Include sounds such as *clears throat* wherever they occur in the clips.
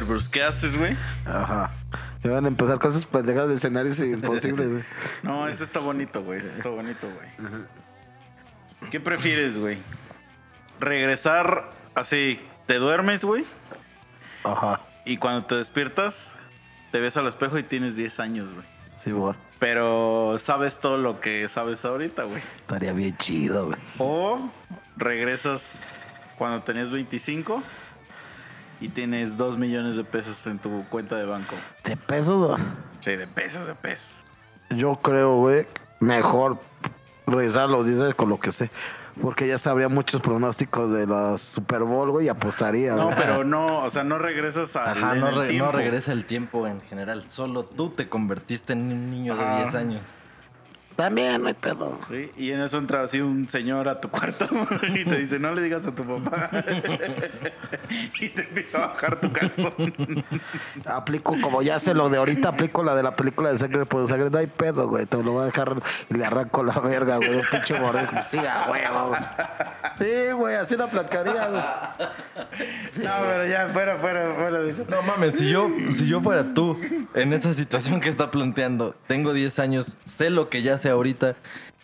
ver, Bruce, ¿qué haces, güey? Ajá. Me van a empezar con esos pendejadas de escenarios imposibles, güey. *laughs* No, este está bonito, güey. Este está bonito, güey. ¿Qué prefieres, güey? Regresar así, te duermes, güey, Ajá. y cuando te despiertas, te ves al espejo y tienes 10 años, güey. Sí, güey. Pero sabes todo lo que sabes ahorita, güey. Estaría bien chido, güey. O regresas cuando tenías 25 y tienes 2 millones de pesos en tu cuenta de banco. ¿De pesos, güey? Sí, de pesos, de pesos. Yo creo, güey, mejor regresar a los 10 años con lo que sé. Porque ya sabría muchos pronósticos de la Super Bowl, güey, y apostaría, No, güey. pero no, o sea, no regresas al Ajá, no, re- regresa el tiempo en general. Solo tú te convertiste en un niño Ajá. de 10 años. También no hay pedo. Sí, Y en eso entra así un señor a tu cuarto *laughs* y te dice, no le digas a tu papá. *laughs* y te empieza a bajar tu calzón. *laughs* Aplico, como ya sé lo de ahorita, aplico la de la película de Sangre por Sangre. No hay pedo, güey. Te lo voy a dejar y le arranco la verga, güey. Un pinche morejo. Sí, a huevo, güey. Sí, güey, así la aplacaría, güey. no, pero ya, fuera, fuera, fuera de eso. No mames, si yo, si yo fuera tú en esa situación que está planteando, tengo 10 años, sé lo que ya sé ahorita,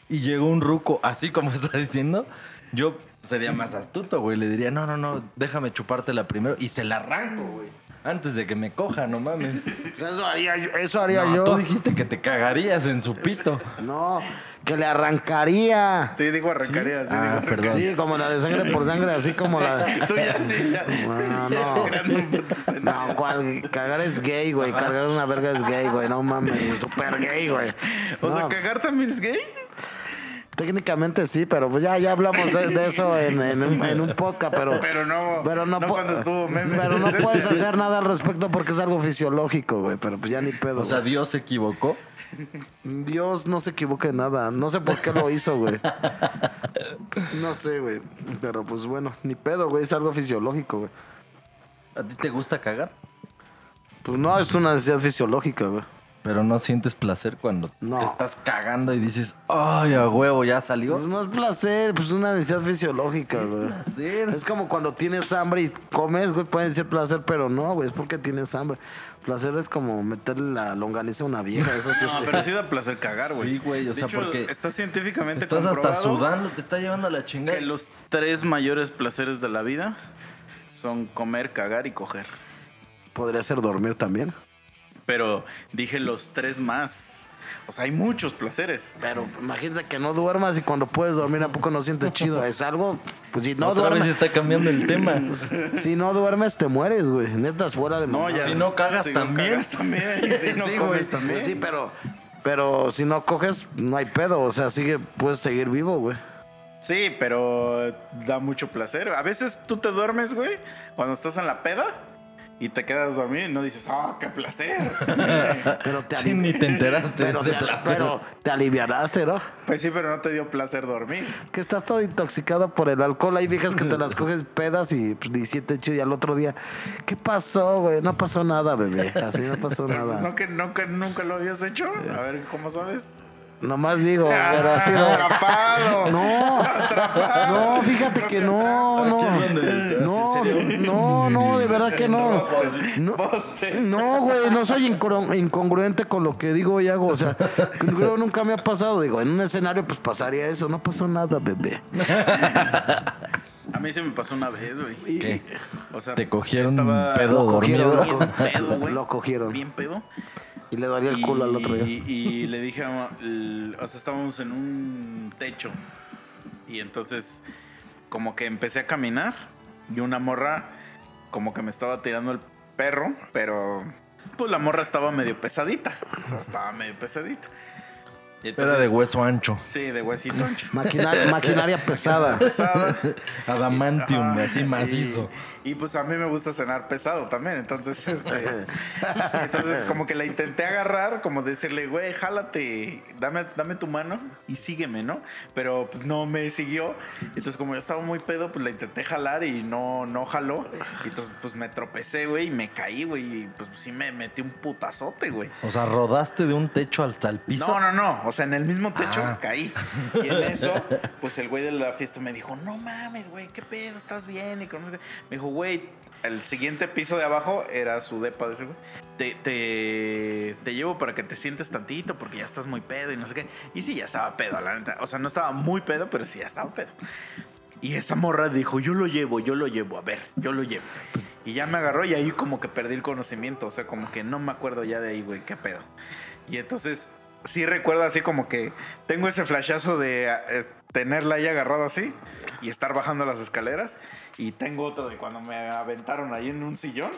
y llegó un ruco así como *laughs* está diciendo, yo sería más astuto, güey. Le diría, no, no, no, déjame chupártela primero y se la arranco, güey. Antes de que me coja, no mames. Eso haría yo. Eso haría No, yo. tú dijiste que te cagarías en su pito. No, que le arrancaría. Sí, digo arrancaría, sí, Ah, digo arrancaría. perdón. Sí, como la de sangre por sangre, así como la de... *laughs* Tú ya, sí, ya. No, no. No, cuál, cagar es gay, güey. Cargar una verga es gay, güey. No mames, súper gay, güey. O sea, ¿cagar también es gay? Técnicamente sí, pero pues ya, ya hablamos de, de eso en, en un, en un podcast, pero... Pero no, Pero no, no cuando estuvo meme. Pero no puedes *laughs* hacer nada al respecto porque es algo fisiológico, güey. Pero pues ya ni pedo. O sea, güey. Dios se equivocó. Dios no se equivoca en nada. No sé por qué lo hizo, güey. *laughs* No sé, güey. Pero pues bueno, ni pedo, güey. Es algo fisiológico, güey. ¿A ti te gusta cagar? Pues no, es una necesidad fisiológica, güey. Pero no sientes placer cuando No. te estás cagando y dices, ay, a huevo, ya salió. Pues no es placer, pues es una necesidad fisiológica, güey. Placer. Es como cuando tienes hambre y comes, güey, puede ser placer, pero no, güey, es porque tienes hambre. Placer es como meterle la longaniza a una vieja, eso sí *laughs* es- No, pero sí da placer cagar, güey. Sí, güey, o De sea, hecho, porque está científicamente Estás hasta comprobado sudando, te está llevando a la chingada. que los tres mayores placeres de la vida son comer, cagar y coger. Podría ser dormir también. Pero dije los tres más. O sea, hay muchos placeres. Pero imagínate que no duermas y cuando puedes dormir a poco no sientes chido. Es algo, pues si no Otra vez duermes, está cambiando el tema. *laughs* si no duermes te mueres, güey. Neta, es fuera de No, ya. Si no cagas si también. No cagas también. *laughs* Y si no Sí, comes güey. también. Pues sí, pero, pero si no coges, no hay pedo. O sea, sigue, puedes seguir vivo, güey. Sí, pero da mucho placer. A veces tú te duermes, güey, cuando estás en la peda y te quedas dormido y no dices, ¡ah, qué placer! *laughs* Pero te Sí, ni te enteraste pero, de te, ese placer. pero te alivianaste, ¿no? pues sí, pero no te dio placer dormir. Que estás todo intoxicado por el alcohol. Hay viejas que te las *laughs* coges pedas y pues, ni siete chido. Y al otro día, ¿qué pasó, güey? No pasó nada, bebé. Así no pasó Pero pues nada. no que nunca, nunca lo habías hecho. A ver, ¿cómo sabes? Nomás digo, *laughs* pero así *laughs* no. Atrapado. No, no, fíjate que no, no. No, no, no, de verdad que no. No, güey, no soy incongru- incongruente con lo que digo y hago. O sea, creo nunca me ha pasado. Digo, en un escenario pues pasaría eso. No pasó nada, bebé. A mí se me pasó una vez, güey. ¿Qué? O sea, ¿Te cogieron estaba pedo Lo cogieron, dormido? lo, co- Bien pedo, güey. lo cogieron. Bien pedo. Y le daría el culo al otro Y, día. y le dije, a- o sea, estábamos en un techo. Y entonces, como que empecé a caminar. Y una morra, como que me estaba tirando el perro. Pero, pues la morra estaba medio pesadita. O sea, estaba medio pesadita. Y Era entonces- de hueso ancho. Sí, de huesito ancho. Maquinaria, maquinaria *laughs* pesada. Pesada. Adamantium, así macizo. Y, y, pues a mí me gusta cenar pesado también. Entonces, este. *laughs* entonces, como que la intenté agarrar, como decirle, güey, jálate, dame, dame tu mano y sígueme, ¿no? Pero pues no me siguió. Entonces, como yo estaba muy pedo, pues la intenté jalar y no, no jaló. Y entonces, pues me tropecé, güey, y me caí, güey. Y pues sí me metí un putazote, güey. O sea, rodaste de un techo hasta el piso. No, no, no. O sea, en el mismo techo Ah. caí. Y en eso, pues el güey de la fiesta me dijo, no mames, güey, ¿qué pedo? ¿Estás bien? Y con. Me dijo, güey, el siguiente piso de abajo era su depa de ese güey. Te, te, te llevo para que te sientes tantito porque ya estás muy pedo y no sé qué. Y sí, ya estaba pedo, la neta. O sea, no estaba muy pedo, pero sí, ya estaba pedo. Y esa morra dijo, yo lo llevo, yo lo llevo, a ver, yo lo llevo. Y ya me agarró y ahí como que perdí el conocimiento, o sea, como que no me acuerdo ya de ahí, güey, qué pedo. Y entonces sí recuerdo así como que tengo ese flashazo de eh, tenerla ahí agarrada así y estar bajando las escaleras. Y tengo otro de cuando me aventaron ahí en un sillón.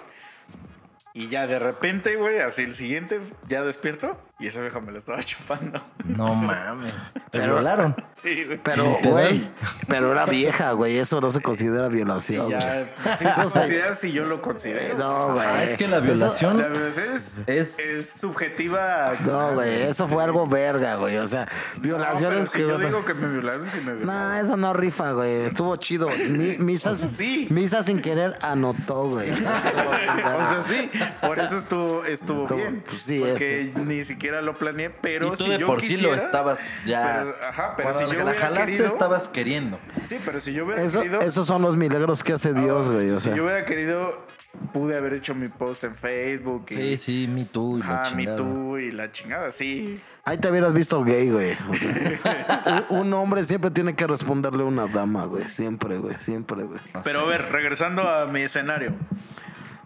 Y ya de repente, güey, así el siguiente, ya despierto y esa vieja me la estaba chupando. No mames. Te Pero- violaron. Sí, güey. Pero, güey, pero era vieja, güey. Eso no se considera violación. güey. ya, sí, Eso se se- considera si yo lo considero. No, güey. Ah, es que la violación La violación es, es es subjetiva. No, güey. Eso fue algo verga, güey. O sea, No, violaciones si que. yo digo que me violaron, sí me No, violaron. eso no rifa, güey. Estuvo chido. Mi- misa, O sea, sí. misa sin querer anotó, güey. *laughs* O sea, sí, por eso estuvo, estuvo Estuvo- bien. pues sí, porque ni siquiera lo planeé, pero y tú si de yo por sí lo estabas ya. Pero, ajá, pero si yo la hubiera jalaste querido- estabas queriendo. Sí, pero si yo hubiera Eso, querido. esos son los milagros que hace Dios, güey. O si yo hubiera querido, pude haber hecho mi post en Facebook. Y, Sí, sí, me too y la Ajá, me chingada. too y la chingada, sí. ahí te hubieras visto gay, güey. O sea, *laughs* un un hombre siempre tiene que responderle a una dama, güey. Siempre, güey. Siempre, güey. Pero a ver, regresando a mi escenario.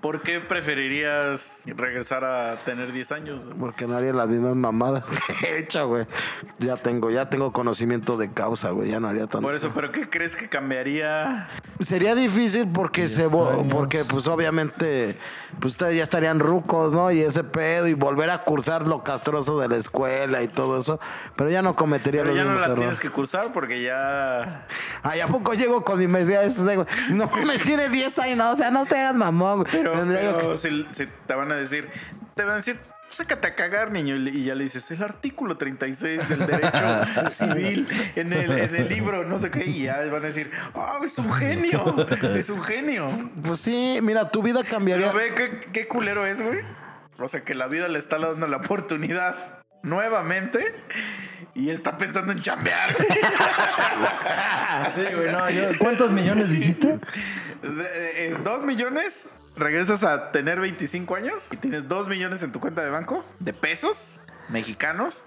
¿Por qué preferirías regresar a tener 10 años? Porque no haría las mismas mamadas *laughs* que he hecho, güey. Ya tengo, ya tengo conocimiento de causa, güey. Ya no haría tanto. Por eso, ¿pero qué crees que cambiaría? Sería difícil porque se años. porque pues obviamente pues ustedes ya estarían rucos, ¿no? Y ese pedo y volver a cursar lo castroso de la escuela y todo eso, pero ya no cometería Pero los ya no mismos la tienes errores. que cursar porque ya... Ay, ¿a poco llego con mi? Digo, no me tiene 10 años, no, o sea, no te hagas mamón. güey. Pero, Pero si, si te van a decir, te van a decir, sácate a cagar, niño. Y ya le dices, el artículo 36 del *laughs* derecho civil en el, en el libro, no sé qué. Y ya van a decir, ah, es un genio, es un genio. Pues sí, mira, tu vida cambiaría. Pero ve qué, qué culero es, güey. O sea, que la vida le está dando la oportunidad nuevamente y está pensando en chambear. *laughs* Sí, güey, no, yo- ¿Cuántos millones dijiste? De- Es dos millones, regresas a tener 25 años y tienes dos millones en tu cuenta de banco de pesos mexicanos.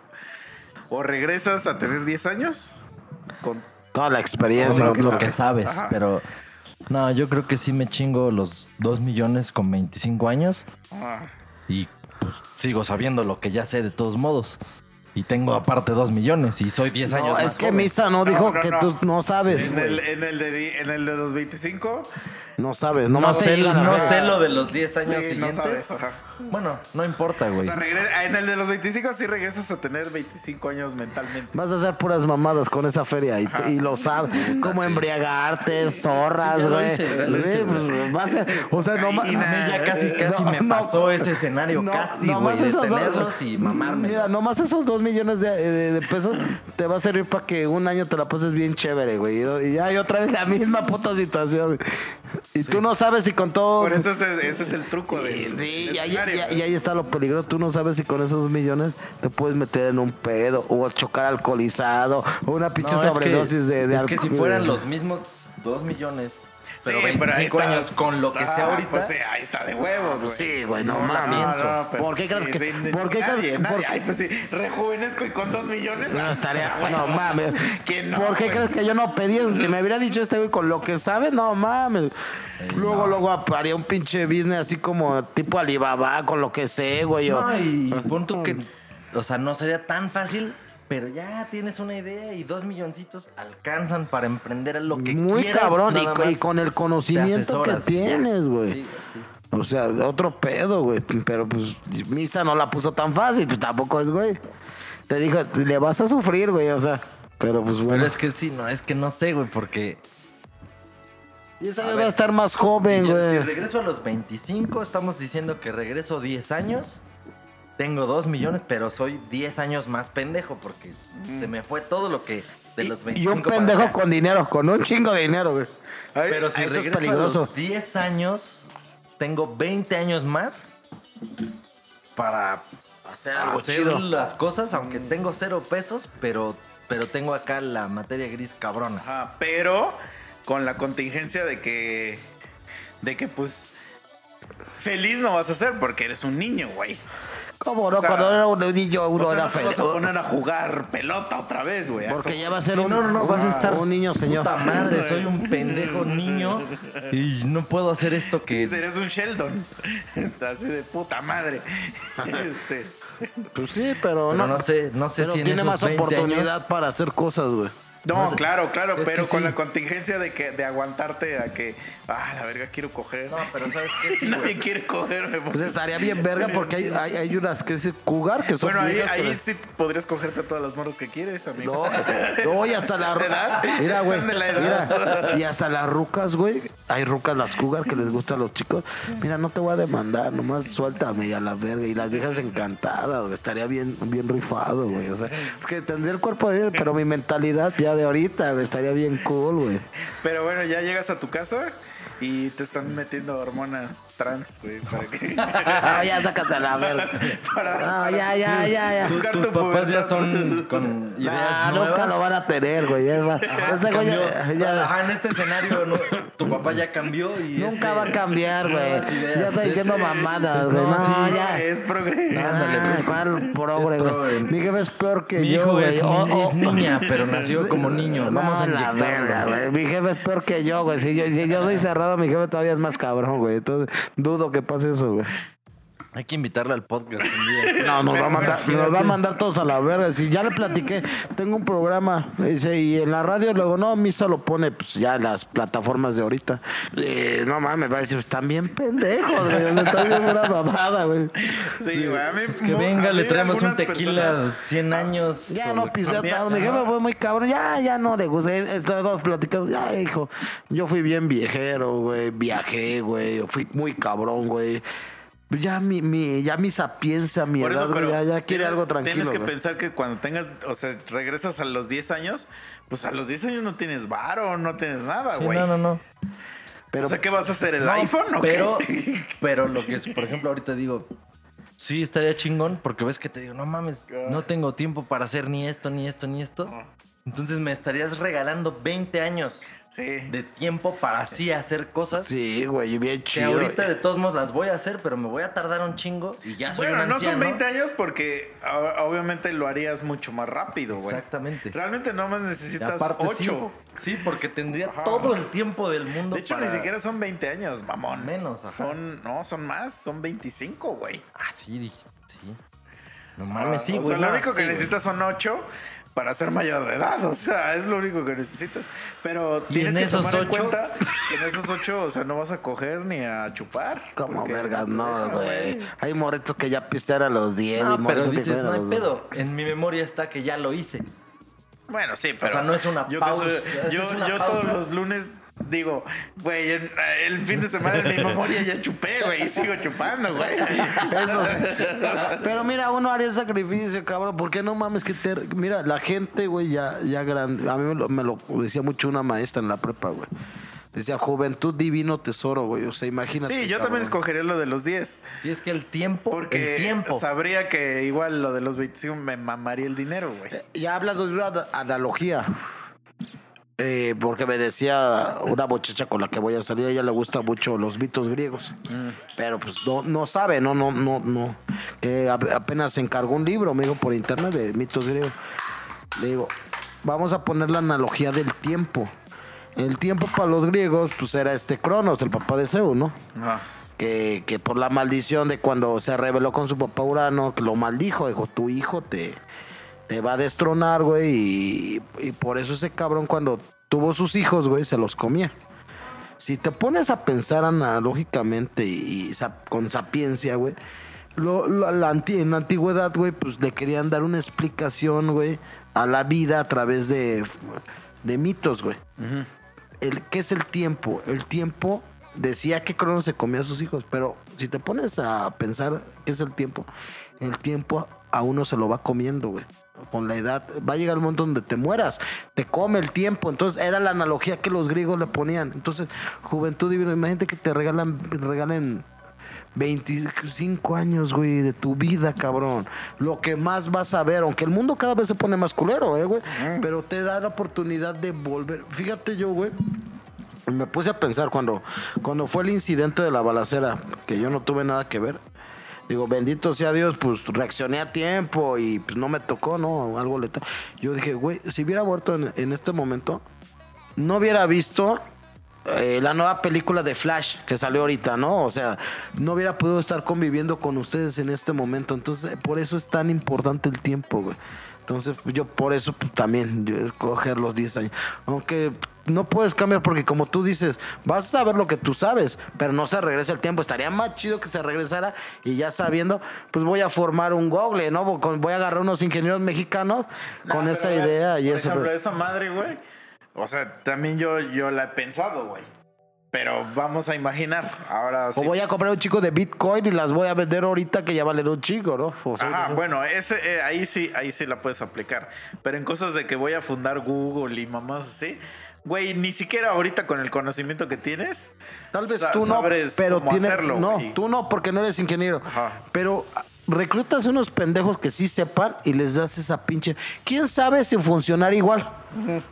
O regresas a tener 10 años con... Toda la experiencia. Con lo que, lo que- que sabes, Ajá. pero no, yo creo que sí me chingo los 2 millones con 25 años ah, y pues sigo sabiendo lo que ya sé de todos modos. Y tengo aparte 2 millones y soy 10 años No, más es que joven. Misa no dijo no, que no. tú no sabes. en, el, en, el de, en el de los 25... No sabes, No, nomás te sé, no sé lo de los 10 Sí, años no siguientes. sabes. ajá. Bueno, no importa, O güey. sea, regresa- en el de los 25 sí regresas a tener 25 años mentalmente. Vas a hacer puras mamadas con esa feria y, y lo sabes. Como embriagarte, zorras, Sí, güey. hice, Sí, hice, pues, va a ser. O sea, no más. A mí ya casi, casi No, me no, pasó ese escenario, casi, güey, de tenerlos y mamarme. Mira, nomás esos dos millones de, de- de pesos te va a servir para que un año te la pases bien chévere, güey. Y ya hay otra vez la misma puta situación. Y tú no sabes si con todo. Por eso ese, ese es el truco del Sí, y ahí, y- y ahí está lo peligroso. Tú no sabes si con esos dos millones te puedes meter en un pedo o chocar alcoholizado o una pinche No, es que- sobredosis de, de Es que si alcohol. fueran los mismos 2 millones, pero Sí, 25 ahí está. años con lo que Ah, sea ahorita. Pues sí, ahí está de huevos, güey. Sí, güey, no, No, mames. no, pero ¿Por qué crees sí, que.? sí, ¿Por qué crees qué- Ay, pues sí, rejuvenezco y con dos millones. No, ah, estaría. güey, No mames. ¿Quién no, ¿Por qué crees que yo no pedí? Si me hubiera dicho este güey con lo que sabe, no mames. Luego, luego haría un pinche business así como tipo Alibaba con lo que sé, güey. No, y pon tú que, o sea, no sería tan fácil, pero ya tienes una idea y dos milloncitos alcanzan para emprender lo que Muy quieras. cabrón. Y, con el conocimiento que tienes, güey. Sí, sí. O sea, otro pedo, güey. Pero pues Misa no la puso tan fácil, pues tampoco es, güey. Te dijo, le vas a sufrir, güey, o sea. Pero pues bueno. Pero es que sí, no, es que no sé, güey, porque 10 a años ver, va a estar más joven, si, si güey. regreso a los 25, estamos diciendo que regreso 10 años. Tengo 2 millones, pero soy 10 años más pendejo porque se me fue todo lo que de los Y 25 un para pendejo con dinero, con un chingo de dinero, güey. Ay, Pero si eso es regreso a peligroso. los 10 años, tengo 20 años más para Hacer algo hacer chido. las cosas, aunque tengo cero pesos, pero, pero tengo acá la materia gris cabrona. Ajá, pero con la contingencia de que. De que, pues. Feliz no vas a ser porque eres un niño, güey. ¿Cómo no? O sea, Cuando era un niño uno O sea, era no vas feliz. a poner a jugar pelota otra vez, güey. Porque Eso- ya va a ser un, no, no, no, vas a estar un niño, señor. Puta madre, soy un pendejo niño y no puedo hacer esto que Eres un Sheldon. *laughs* Así de puta madre. *laughs* Este, Pues sí, pero, pero no. no sé, no sé pero si en tiene esos más 20 oportunidad años- para hacer cosas, güey. No, No sé. claro, claro, Es pero con sí. la contingencia de que de aguantarte a que, ah, la verga, quiero coger. No, pero ¿sabes qué? Sí, *laughs* Nadie güey. quiere cogerme. Pues estaría bien *laughs* verga porque hay, hay, hay unas que es cougar que son Bueno, ahí, viejas, ahí pero- sí podrías cogerte a todas las morras que quieres, amigo. No, no, y hasta la *laughs* ¿De edad? Mira, güey. ¿De la edad? Mira, y hasta las rucas, güey. Hay rucas, las cougar que les gustan a los chicos. Mira, no te voy a demandar, nomás suéltame y a la verga. Y las viejas encantadas, güey. Estaría bien, bien rifado, güey. O sea, porque tendría el cuerpo de pero mi mentalidad ya de ahorita, güey, estaría bien cool, güey. Pero bueno, ya llegas a tu casa y te están metiendo hormonas trans, güey, para que... Ah, *laughs* ya sácate a la verga. *laughs* para, No, ya, ya, ya, ya. Tus tu papás ya son con ideas nuevas. nunca lo van a tener, güey. Es más, *laughs* este güey ya- Cambió. ya- Ajá, en este escenario no, tu papá ya cambió y Nunca ese- va a cambiar, güey. Ya está diciendo Ese- mamadas, pues güey. no, No, sí, ya. Es progre. Ándale, Ah, pues. Mi jefe es peor que Mi yo, hijo güey. es, Oh, oh. es niña, pero nació como niño. No, Vamos a la verga, güey. Mi jefe es peor que yo, güey. Si yo, si yo soy cerrado, mi jefe todavía es más cabrón, güey. Entonces, dudo que pase eso, güey. Hay que invitarle al podcast un día. *laughs* No, nos va a mandar, nos va a mandar todos a la verga. Si ya le platiqué, tengo un programa, dice, y en la radio luego no, Misa lo pone pues ya en las plataformas de ahorita. Eh, no mames, va a decir, están bien pendejos, güey. o sea, Está bien una babada, güey. Sí, güey, a mí- Es que venga, a le traemos un tequila personas- 100 años. Ya no pisé atado. Mi jefe fue muy cabrón. Ya, ya no le gusta. Estábamos platicando. Ya, hijo. Yo fui bien viejero, güey. Viajé, güey. Fui muy cabrón, güey. Ya mi, mi, ya mi sapiencia, mi Por edad, eso, güey, pero ya, ya quiere tienes- algo tranquilo. Tienes que güey. pensar que cuando tengas, o sea, regresas a los 10 años, pues a los 10 años no tienes varo, no tienes nada, Sí, güey. no, no, no. Pero o sea, ¿qué vas a hacer? ¿El No, iPhone o pero, qué? *laughs* pero lo que es, por ejemplo, ahorita digo, sí estaría chingón, porque ves que te digo, no mames, no tengo tiempo para hacer ni esto, ni esto, ni esto. Entonces me estarías regalando 20 años Sí. de tiempo para así hacer cosas. Sí, güey, bien Que chido. ahorita güey. de todos modos las voy a hacer, pero me voy a tardar un chingo y ya soy Bueno, un no son anciano. 20 años porque o- obviamente lo harías mucho más rápido, güey. Exactamente. Realmente nomás necesitas aparte, 8. Sí, sí, porque tendría Ajá. todo el tiempo del mundo De hecho, para- ni siquiera son 20 años, mamón. Menos, ajá. Son, no, son más, son 25, güey. Ah, sí, sí. No mames, sí, Ah, o güey. sea, lo único que sí, necesitas son 8 para ser mayor de edad. O sea, es lo único que necesitas. Pero tienes en que esos tomar en ocho- cuenta que en esos 8, o sea, no vas a coger ni a chupar. Como vergas, no, güey. Hay moretos que ya pistean a los 10. No, y pero moretos que dices, a no hay los- pedo. En mi memoria está que ya lo hice. Bueno, sí, pero. sea, no es una yo que pausa, soy- es yo una yo pausa. todos los lunes digo, güey, el fin de semana en mi memoria ya chupé, güey, y sigo chupando, güey. Eso. Pero mira, uno haría el sacrificio, cabrón. ¿Por qué no mames que te... Mira, la gente, güey, ya, ya grande... A mí me lo, me lo decía mucho una maestra en la prepa, güey. Decía, juventud divino tesoro, güey. O sea, imagínate. Sí, yo cabrón. también escogería lo de los 10. Y es que el tiempo, Porque el tiempo. sabría que igual lo de los 25 me mamaría el dinero, güey. Ya hablando de una ana- analogía. Eh, porque me decía una muchacha con la que voy a salir, a ella le gustan mucho los mitos griegos. Pero pues no, no sabe, no, no, no, no. Que ap- apenas encargó un libro, me dijo por internet de mitos griegos. Le digo, vamos a poner la analogía del tiempo. El tiempo para los griegos, pues era este Cronos, el papá de Zeus, ¿no? Ajá. que, que por la maldición de cuando se rebeló con su papá Urano, que lo maldijo, dijo, tu hijo te, te va a destronar, güey, y, y por eso ese cabrón cuando tuvo sus hijos, güey, se los comía. Si te pones a pensar analógicamente y, con sapiencia, güey, lo- lo- la anti- en la antigüedad, güey, pues le querían dar una explicación, güey, a la vida a través de, de mitos, güey. el, ¿Qué es el tiempo? El tiempo decía que Crono se comía a sus hijos, pero si te pones a pensar qué es el tiempo, el tiempo a uno se lo va comiendo, güey. Con la edad, va a llegar el momento donde te mueras, te come el tiempo. Entonces, era la analogía que los griegos le ponían. Entonces, juventud divina, imagínate que te regalan, regalen 25 años, güey, de tu vida, cabrón. Lo que más vas a ver, aunque el mundo cada vez se pone más culero, eh, güey. Pero te da la oportunidad de volver. Fíjate yo, güey. Me puse a pensar cuando, cuando fue el incidente de la balacera, que yo no tuve nada que ver. Digo, bendito sea Dios, pues reaccioné a tiempo y pues no me tocó, ¿no? Algo letal. Yo dije, güey, si hubiera muerto en, en este momento, no hubiera visto eh, la nueva película de Flash que salió ahorita, ¿no? O sea, no hubiera podido estar conviviendo con ustedes en este momento. Entonces, por eso es tan importante el tiempo, güey. Entonces, yo por eso pues, también yo escoger los 10 años. Aunque no puedes cambiar porque como tú dices, vas a saber lo que tú sabes, pero no se regresa el tiempo. Estaría más chido que se regresara y ya sabiendo, pues voy a formar un Google, ¿no? Voy a agarrar unos ingenieros mexicanos con esa idea y por eso. ejemplo, esa madre, güey. O sea, también yo, yo la he pensado, güey. Pero vamos a imaginar. Ahora sí. O voy a comprar un chico de Bitcoin y las voy a vender ahorita que ya valen un chico, ¿no? O sea, Ajá, bueno, ese, eh, ahí sí, ahí sí la puedes aplicar. Pero en cosas de que voy a fundar Google y mamás así, güey, ni siquiera ahorita con el conocimiento que tienes. Tal vez tú no, pero cómo tiene, hacerlo, no, güey. tú no porque no eres ingeniero. Ajá. Pero reclutas unos pendejos que sí sepan y les das esa pinche. ¿Quién sabe si funcionar igual?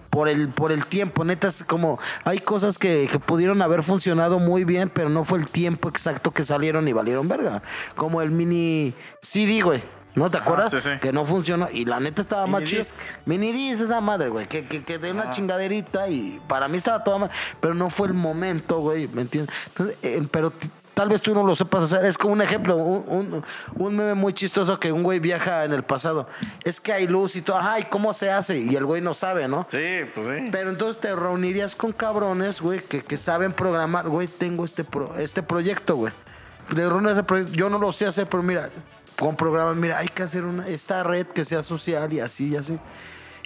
Por el, por el tiempo, neta, es como hay cosas que, que pudieron haber funcionado muy bien, pero no fue el tiempo exacto que salieron y valieron verga. Como el mini CD, güey. ¿No te acuerdas? sí, sí. Que no funcionó. Y la neta estaba más chido. Minidisc. Mini disc, esa madre, güey. Que, que, que de una chingaderita y para mí estaba toda mal. Pero no fue el momento, güey. ¿Me entiendes? Entonces, eh, pero tal vez tú no lo sepas hacer. Es como un ejemplo, un, un, un meme muy chistoso que un güey viaja en el pasado. Es que hay luz y todo. Ajá, ¿y cómo se hace? Y el güey no sabe, ¿no? Sí, pues sí. Pero entonces te reunirías con cabrones, güey, que, que saben programar. Güey, tengo este, pro- este proyecto, güey. Yo no lo sé hacer, pero mira, con programas, mira, hay que hacer una, esta red que sea social y así y así.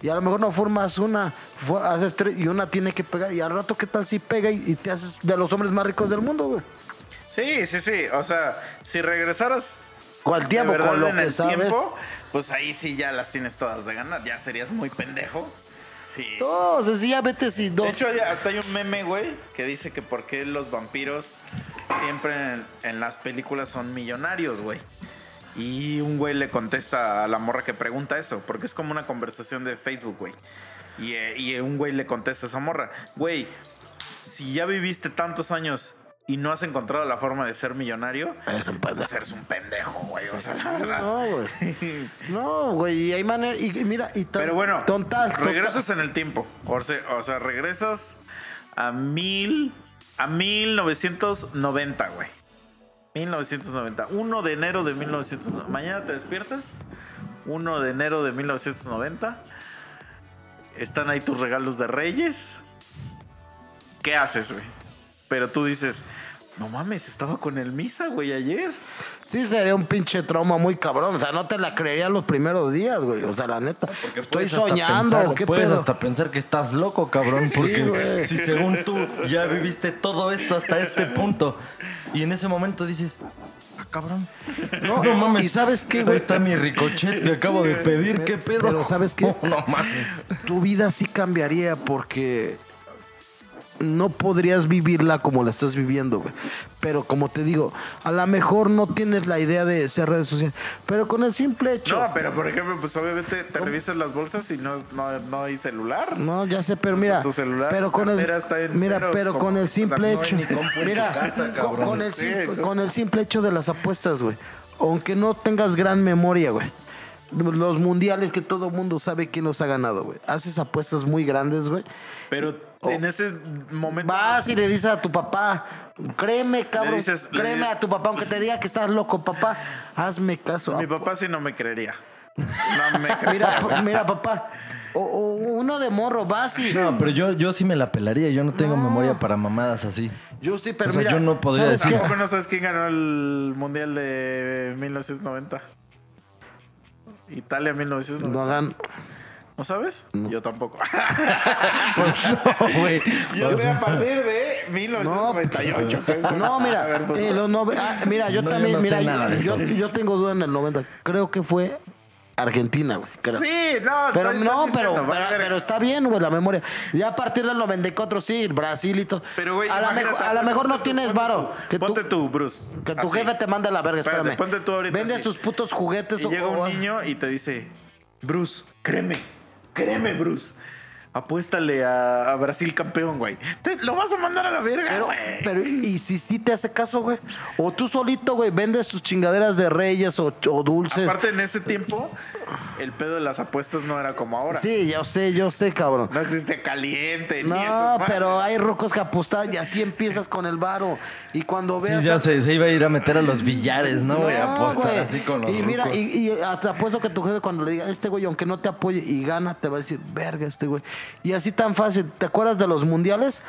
Y a lo mejor no formas una, haces tres y una tiene que pegar. Y al rato, ¿qué tal si pega y, y te haces de los hombres más ricos del mundo, güey? Sí, sí, sí. O sea, si regresaras Con el tiempo, verdad con lo en que el sabes. tiempo, pues ahí sí ya las tienes todas de ganar. Ya serías muy pendejo. Sí. No, o sea, si ya vete si dos. De hecho, hasta hay un meme, güey, que dice que por qué los vampiros siempre en, en las películas son millonarios, güey. Y un güey le contesta a la morra que pregunta eso, porque es como una conversación de Facebook, güey. Y, eh, y un güey le contesta a esa morra, güey, si ya viviste tantos años y no has encontrado la forma de ser millonario, Eres un pendejo. pues eres un pendejo, güey. O sea, la verdad. No, güey. *laughs* No, güey, y hay manera. Y, y mira, y Pero bueno, tontal. regresas en el tiempo. O sea, o sea, regresas a mil. a 1990, güey. 1990. 1 de enero de 1990. Mañana te despiertas. 1 de enero de 1990. Están ahí tus regalos de Reyes. ¿Qué haces, güey? Pero tú dices, no mames, estaba con el misa, güey, ayer. Sí, sería un pinche trauma muy cabrón. O sea, no te la creería los primeros días, güey. O sea, la neta. Estoy Puedes hasta soñando. pensar- ¿Qué puedes pedo? hasta pensar que estás loco, cabrón, porque güey. si según tú ya viviste todo esto hasta este punto y en ese momento dices, ah, cabrón. No, ¿y sabes qué, güey? Ahí está mi ricochet que acabo de pedir, ¿qué pedo? Pero ¿sabes qué? *laughs* No mames. Tu vida sí cambiaría porque no podrías vivirla como la estás viviendo, güey. Pero como te digo, a lo mejor no tienes la idea de ser redes sociales. Pero con el simple hecho. No, pero por ejemplo, pues obviamente te revisas las bolsas y no, no, no hay celular. No, ya sé, pero mira, Tu celular, pero con el, mira, ceros, pero como- con el simple hecho, mira, casa, con- el Sí, con el simple hecho de las apuestas, güey, aunque no tengas gran memoria, güey, los mundiales que todo mundo sabe quién los ha ganado, güey, haces apuestas muy grandes, güey, Pero Oh. en ese momento. vas y le dices a tu papá, créeme, cabrón, dices- créeme dices- a tu papá, aunque te diga que estás loco, papá, hazme caso, Mi papá sí no me creería. No me *laughs* creería. Mira, mira, papá. O, o uno de morro, vas y... No, pero yo, yo sí me la pelaría. Yo no tengo No. memoria para mamadas así. Yo sí, pero O sea, mira, yo no podría ¿sabes decir- qué? ¿Tampoco no sabes quién ganó el Mundial de 1990? Italia 1990. No hagan... ¿No sabes? Yo tampoco. *laughs* Pues no, güey. Yo O sé sea, a partir de 1998. pues. No, mira, ver, pues, eh, los nove- ah, mira, yo No, yo también, no sé mira, yo, yo tengo duda en el 90. Creo que fue Argentina, güey, creo. Sí, no. Pero no, pero, diciendo, pero, está bien, güey, la memoria. Ya a partir del 94, sí, Brasil y todo. Pero, güey, a, la lo mejor no tú, tienes ponte varo. tú, Que, Ponte tú, Bruce. que tu así. jefe te manda a la verga, Espérate, espérame. ponte tú ahorita Vende así. sus putos juguetes. Y o- llega o- un niño y te dice, Bruce, créeme, créeme, Bruce. Apuéstale a, a Brasil campeón, güey. Te- lo vas a mandar a la verga, Pero, güey. pero, ¿y si sí te hace caso, güey? O tú solito, güey, vendes tus chingaderas de reyes o, o dulces. Aparte, en ese tiempo, el pedo de las apuestas no era como ahora. Sí, yo sé, yo sé, cabrón. No existe caliente. ni No, esas pero hay rucos que apostan y así empiezas con el varo. Y cuando Sí, veas. ya a- se, se iba a ir a meter a los billares, ¿no, güey? A apostar güey. así con los Y mira, rucos. y, y te apuesto que tu jefe cuando le diga, este güey, aunque no te apoye y gana, te va a decir, verga, este güey. Y así tan fácil. ¿Te acuerdas de los mundiales?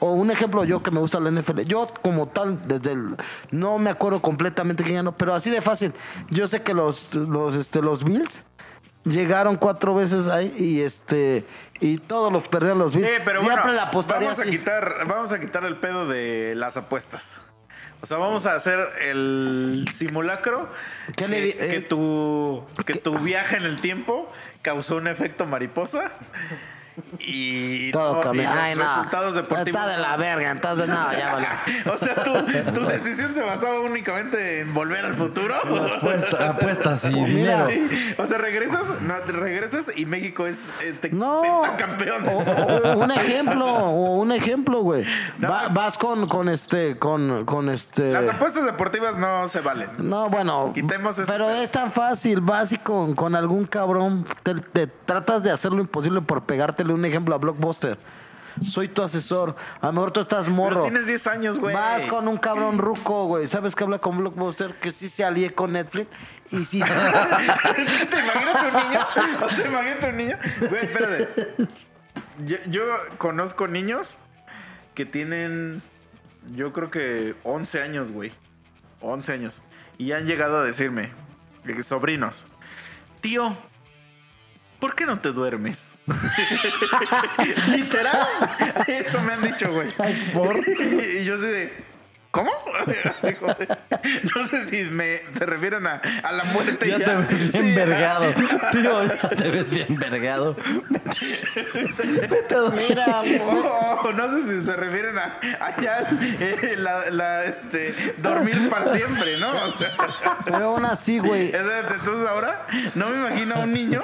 O un ejemplo, yo que me gusta la NFL. Yo, como tal, desde el. No me acuerdo completamente quién ganó, pero así de fácil. Yo sé que los, los, este, los Bills llegaron cuatro veces ahí y este. Y todos los perdieron los Bills. Sí, pero Siempre bueno, la apostaría vamos a, así. quitar, vamos a quitar el pedo de las apuestas. O sea, vamos a hacer el simulacro ¿Qué le que, di- que eh? tu, que tu viaje en el tiempo causó un efecto mariposa y, Todo no- y los Ay, no. resultados deportivos. Está de la verga, entonces no, ya vale. *laughs* O sea, ¿tu, tu decisión se basaba únicamente en volver al futuro. Apuesta- apuestas *laughs* y Mira. dinero. Sí. O sea, regresas, no, regresas y México es eh, te- No. pentacampeón. O, o- un ejemplo, o un ejemplo, güey. No. Va- vas con, con este, con, con este. Las apuestas deportivas no se valen. No, bueno. Quitemos eso. Pero es tan fácil, vas y con, con algún cabrón, te, te tratas de hacer lo imposible por un ejemplo a Blockbuster. Soy tu asesor. A lo mejor tú estás Pero morro. tienes 10 años, güey. Vas con un cabrón ruco, güey. ¿Sabes que habla con Blockbuster? Que sí se alíe con Netflix. Y sí. *laughs* *laughs* ¿Te imaginas un niño? O sea, imagínate un niño. Güey, espérate. Yo, yo conozco niños que tienen, yo creo que 11 años, güey. 11 años. Y han llegado a decirme, sobrinos, tío, ¿por qué no te duermes? *laughs* Literal. Eso me han dicho, güey. ¿por? Y yo sé de. ¿Cómo? *laughs* No sé si me, se refieren a, a la muerte. Ya te ves bien Sí, vergado. Tío, ya *laughs* te ves bien vergado. Mira, güey. O no sé si se refieren a, a ya eh, la, la, este, dormir para siempre, ¿no? O sea, Pero aún así, güey. entonces ahora no me imagino a un niño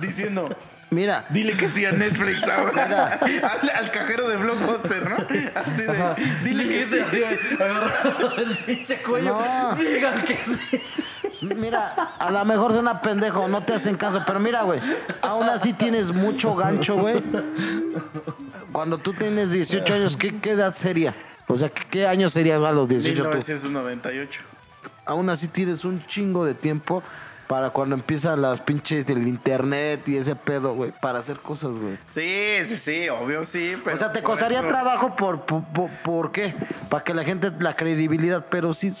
diciendo, Mira. dile que sí a Netflix *laughs* ahora, al, al cajero de Blockbuster, ¿no? Así de, dile que sí. Agarrado del pinche cuello. No. Digan que sí. Mira, a lo mejor suena pendejo, no te hacen caso, pero mira, güey, aún así tienes mucho gancho, güey. Cuando tú tienes 18 años, ¿qué, qué edad sería? O sea, ¿qué, qué año sería a los 18 tú? 1998. Aún así tienes un chingo de tiempo para cuando empiezan las pinches del internet y ese pedo, güey, para hacer cosas, güey. Sí, sí, sí, obvio sí. Pero O sea, te costaría eso- trabajo por, por, por- ¿por qué? Para que la gente, la credibilidad, pero si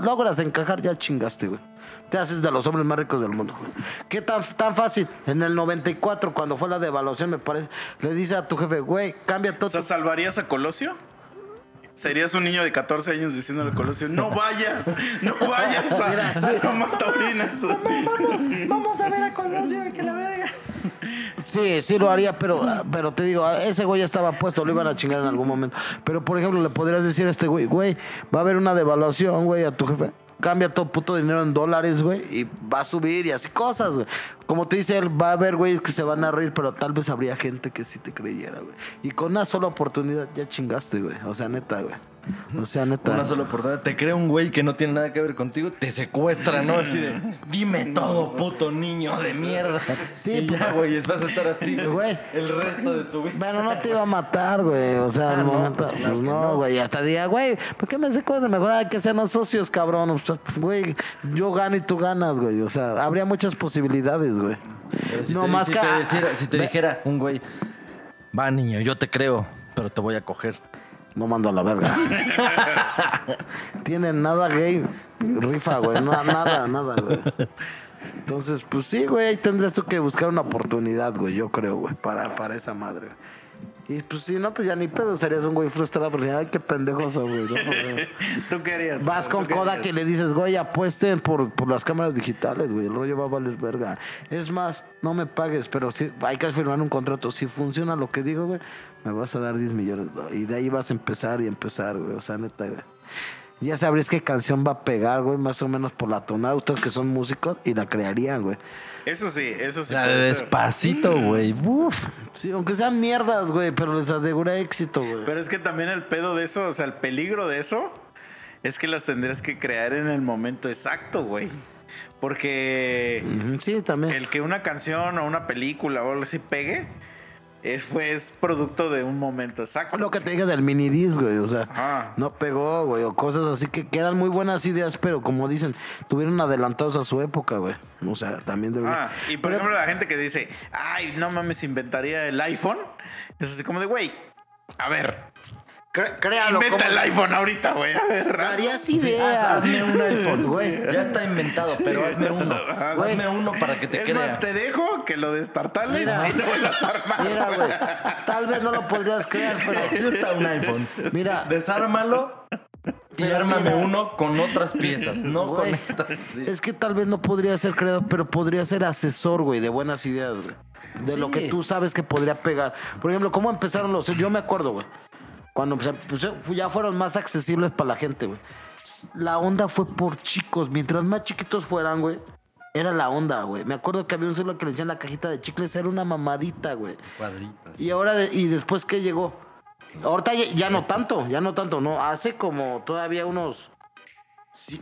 logras encajar, ya chingaste, güey. Te haces de los hombres más ricos del mundo, güey. ¿Qué tan, tan fácil? En el 94, cuando fue la devaluación, me parece, le dice a tu jefe, güey, cambia todo. O sea, ¿salvarías a Colosio? ¿Serías un niño de 14 años diciéndole a Colosio, no vayas, no vayas a, Mira, a Lomas Taurinas"? *laughs* Vamos a ver a Colosio, que la verga. Sí, sí lo haría, pero, pero te digo, ese güey ya estaba puesto, lo iban a chingar en algún momento. Pero, por ejemplo, le podrías decir a este güey, güey, va a haber una devaluación, güey, a tu jefe. Cambia todo puto dinero en dólares, güey, y va a subir y así cosas, güey. Como te dice él, va a haber güeyes que se van a reír, pero tal vez habría gente que sí te creyera, güey. Y con una sola oportunidad ya chingaste, güey. O sea, neta, güey. O sea, neta. Una sola oportunidad. Te crea un güey que no tiene nada que ver contigo, te secuestra, ¿no? Así de, dime todo, puto niño de mierda. Sí, y ya, pues- güey, vas a estar así, Güey. el resto de tu vida. Bueno, no te iba a matar, güey. O sea, Ah, al no, momento. pues claro pues que no, no. güey. Hasta diría, güey, ¿por qué me secuestran? Mejor hay que sean los socios, cabrón. O sea, güey, yo gano y tú ganas, güey. O sea, habría muchas posibilidades, güey. Si no te, más si que. te ah, dijera, si te ve- dijera un güey, va niño, yo te creo, pero te voy a coger. No mando a la verga. *laughs* Tienen nada gay. Rifa, güey. No, nada, nada, güey. Entonces, pues sí, güey. Ahí tendrías tú que buscar una oportunidad, güey. Yo creo, güey. Para, para esa madre. Y pues si no, pues ya ni pedo. Serías un güey frustrado. Porque, ay, qué pendejo soy, güey. ¿no? *laughs* ¿Tú qué harías? Vas con ¿Tú qué Kodak y le dices, güey, apuesten por, por las cámaras digitales, güey. El rollo va a valer verga. Es más, no me pagues, pero sí, hay que firmar un contrato. Si funciona lo que digo, güey, me vas a dar 10 millones. Y de ahí vas a empezar y empezar, güey. O sea, neta, güey. Ya sabrías qué canción va a pegar, güey, más o menos por la tonada. Ustedes que son músicos y la crearían, güey. Eso sí, eso sí. La de despacito, güey. Uf. Sí, aunque sean mierdas, güey, pero les asegura éxito, güey. Pero es que también el pedo de eso, o sea, el peligro de eso, es que las tendrías que crear en el momento exacto, güey. Porque Sí, también. el que una canción o una película o algo así pegue, es pues producto de un momento exacto. Lo que te dije del mini disc, güey, o sea, Ajá. no pegó, güey, o cosas así que, que eran muy buenas ideas, pero como dicen, tuvieron adelantados a su época, güey. O sea, también de Ah, y por Pero- ejemplo, la gente que dice, ay, no mames, inventaría el iPhone, es así como de, güey, a ver, Cre- créalo, inventa como- el iPhone ahorita, güey, a ver, Harías ideas. hazme un iPhone, Güey. Ya está inventado, pero hazme uno. *laughs* Hazme uno para que te es crea. más, te dejo que lo destartales Mira. y luego las armas. Mira, güey, tal vez no lo podrías creer, pero... Aquí está un iPhone. Mira. Desármalo y ármame uno con otras piezas, no Güey, con estas. Sí. Es que tal vez no podría ser creador, pero podría ser asesor, güey, de buenas ideas, güey. De lo que tú sabes que podría pegar. Por ejemplo, ¿cómo empezaron los...? Yo me acuerdo, güey. Cuando empezaron, pues, ya fueron más accesibles para la gente, güey. La onda fue por chicos. Mientras más chiquitos fueran, güey, era la onda, güey. Me acuerdo que había un celular que le decían la cajita de chicles, era una mamadita, güey. Cuadritos. Y ahora, de- y después, ¿qué llegó? Ahorita ya, ya no tanto, ya no tanto, no. Hace como todavía unos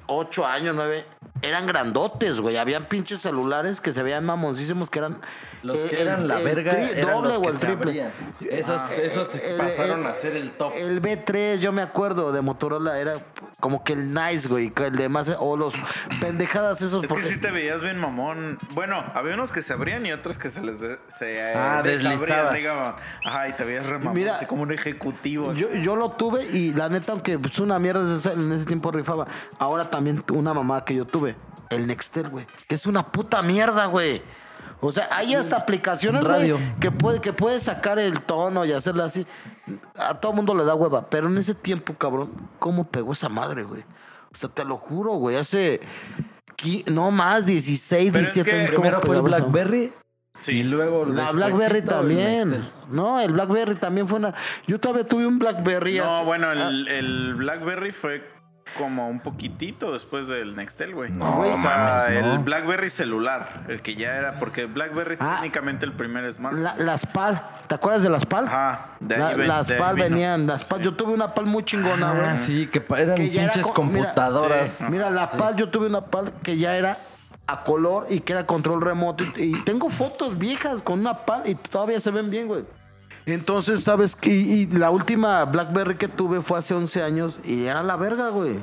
ocho años, nueve, eran grandotes, güey. Habían pinches celulares que se veían mamoncísimos, que eran... Los eh, que eran el- la el verga tri- eran doble los o que el se triple. abrían. Esos, esos El- pasaron el- a ser el top. El B3, yo me acuerdo, de Motorola, era como que el nice, güey. El de más... O los pendejadas esos. Es que sí te veías bien mamón. Bueno, había unos que se abrían y otros que se les de- se eh, Ah, deslizabas. digamos. Ajá, y te veías re mamón, Mira, así como un ejecutivo. Yo, yo lo tuve y la neta, aunque es una mierda, ese- en ese tiempo rifaba. Ahora también una mamá que yo tuve, el Nextel, güey. Que es una puta mierda, güey. O sea, hay hasta aplicaciones, güey, Radio. que puede, que puede sacar el tono y hacerlo así. A todo mundo le da hueva. Pero en ese tiempo, cabrón, ¿cómo pegó esa madre, güey? O sea, te lo juro, güey. Hace. No más, 16, Pero es 17 que años. ¿cómo Primero fue el eso? BlackBerry Sí. y luego La Blackberry también. No, el Blackberry también fue una. Yo todavía tuve un Blackberry. No, hace- bueno, ah, el BlackBerry fue como un poquitito después del Nextel, güey. No, güey. o sea, mames, no. el BlackBerry celular, el que ya era, porque el BlackBerry es Ah. técnicamente el primer smartphone. La- las PAL, ¿te acuerdas de las PAL? Ajá, de ahí La- ven- las de PAL vino. venían, las PAL. Yo tuve una PAL muy chingona, güey. Ah, sí, que eran Que era pinches mira, computadoras. sí. Mira, la PAL, yo tuve una PAL que ya era a color y que era control remoto. Y, y tengo fotos viejas con una PAL y todavía se ven bien, güey. Entonces, ¿sabes qué? Y, y la última BlackBerry que tuve fue hace 11 años y era la verga, güey.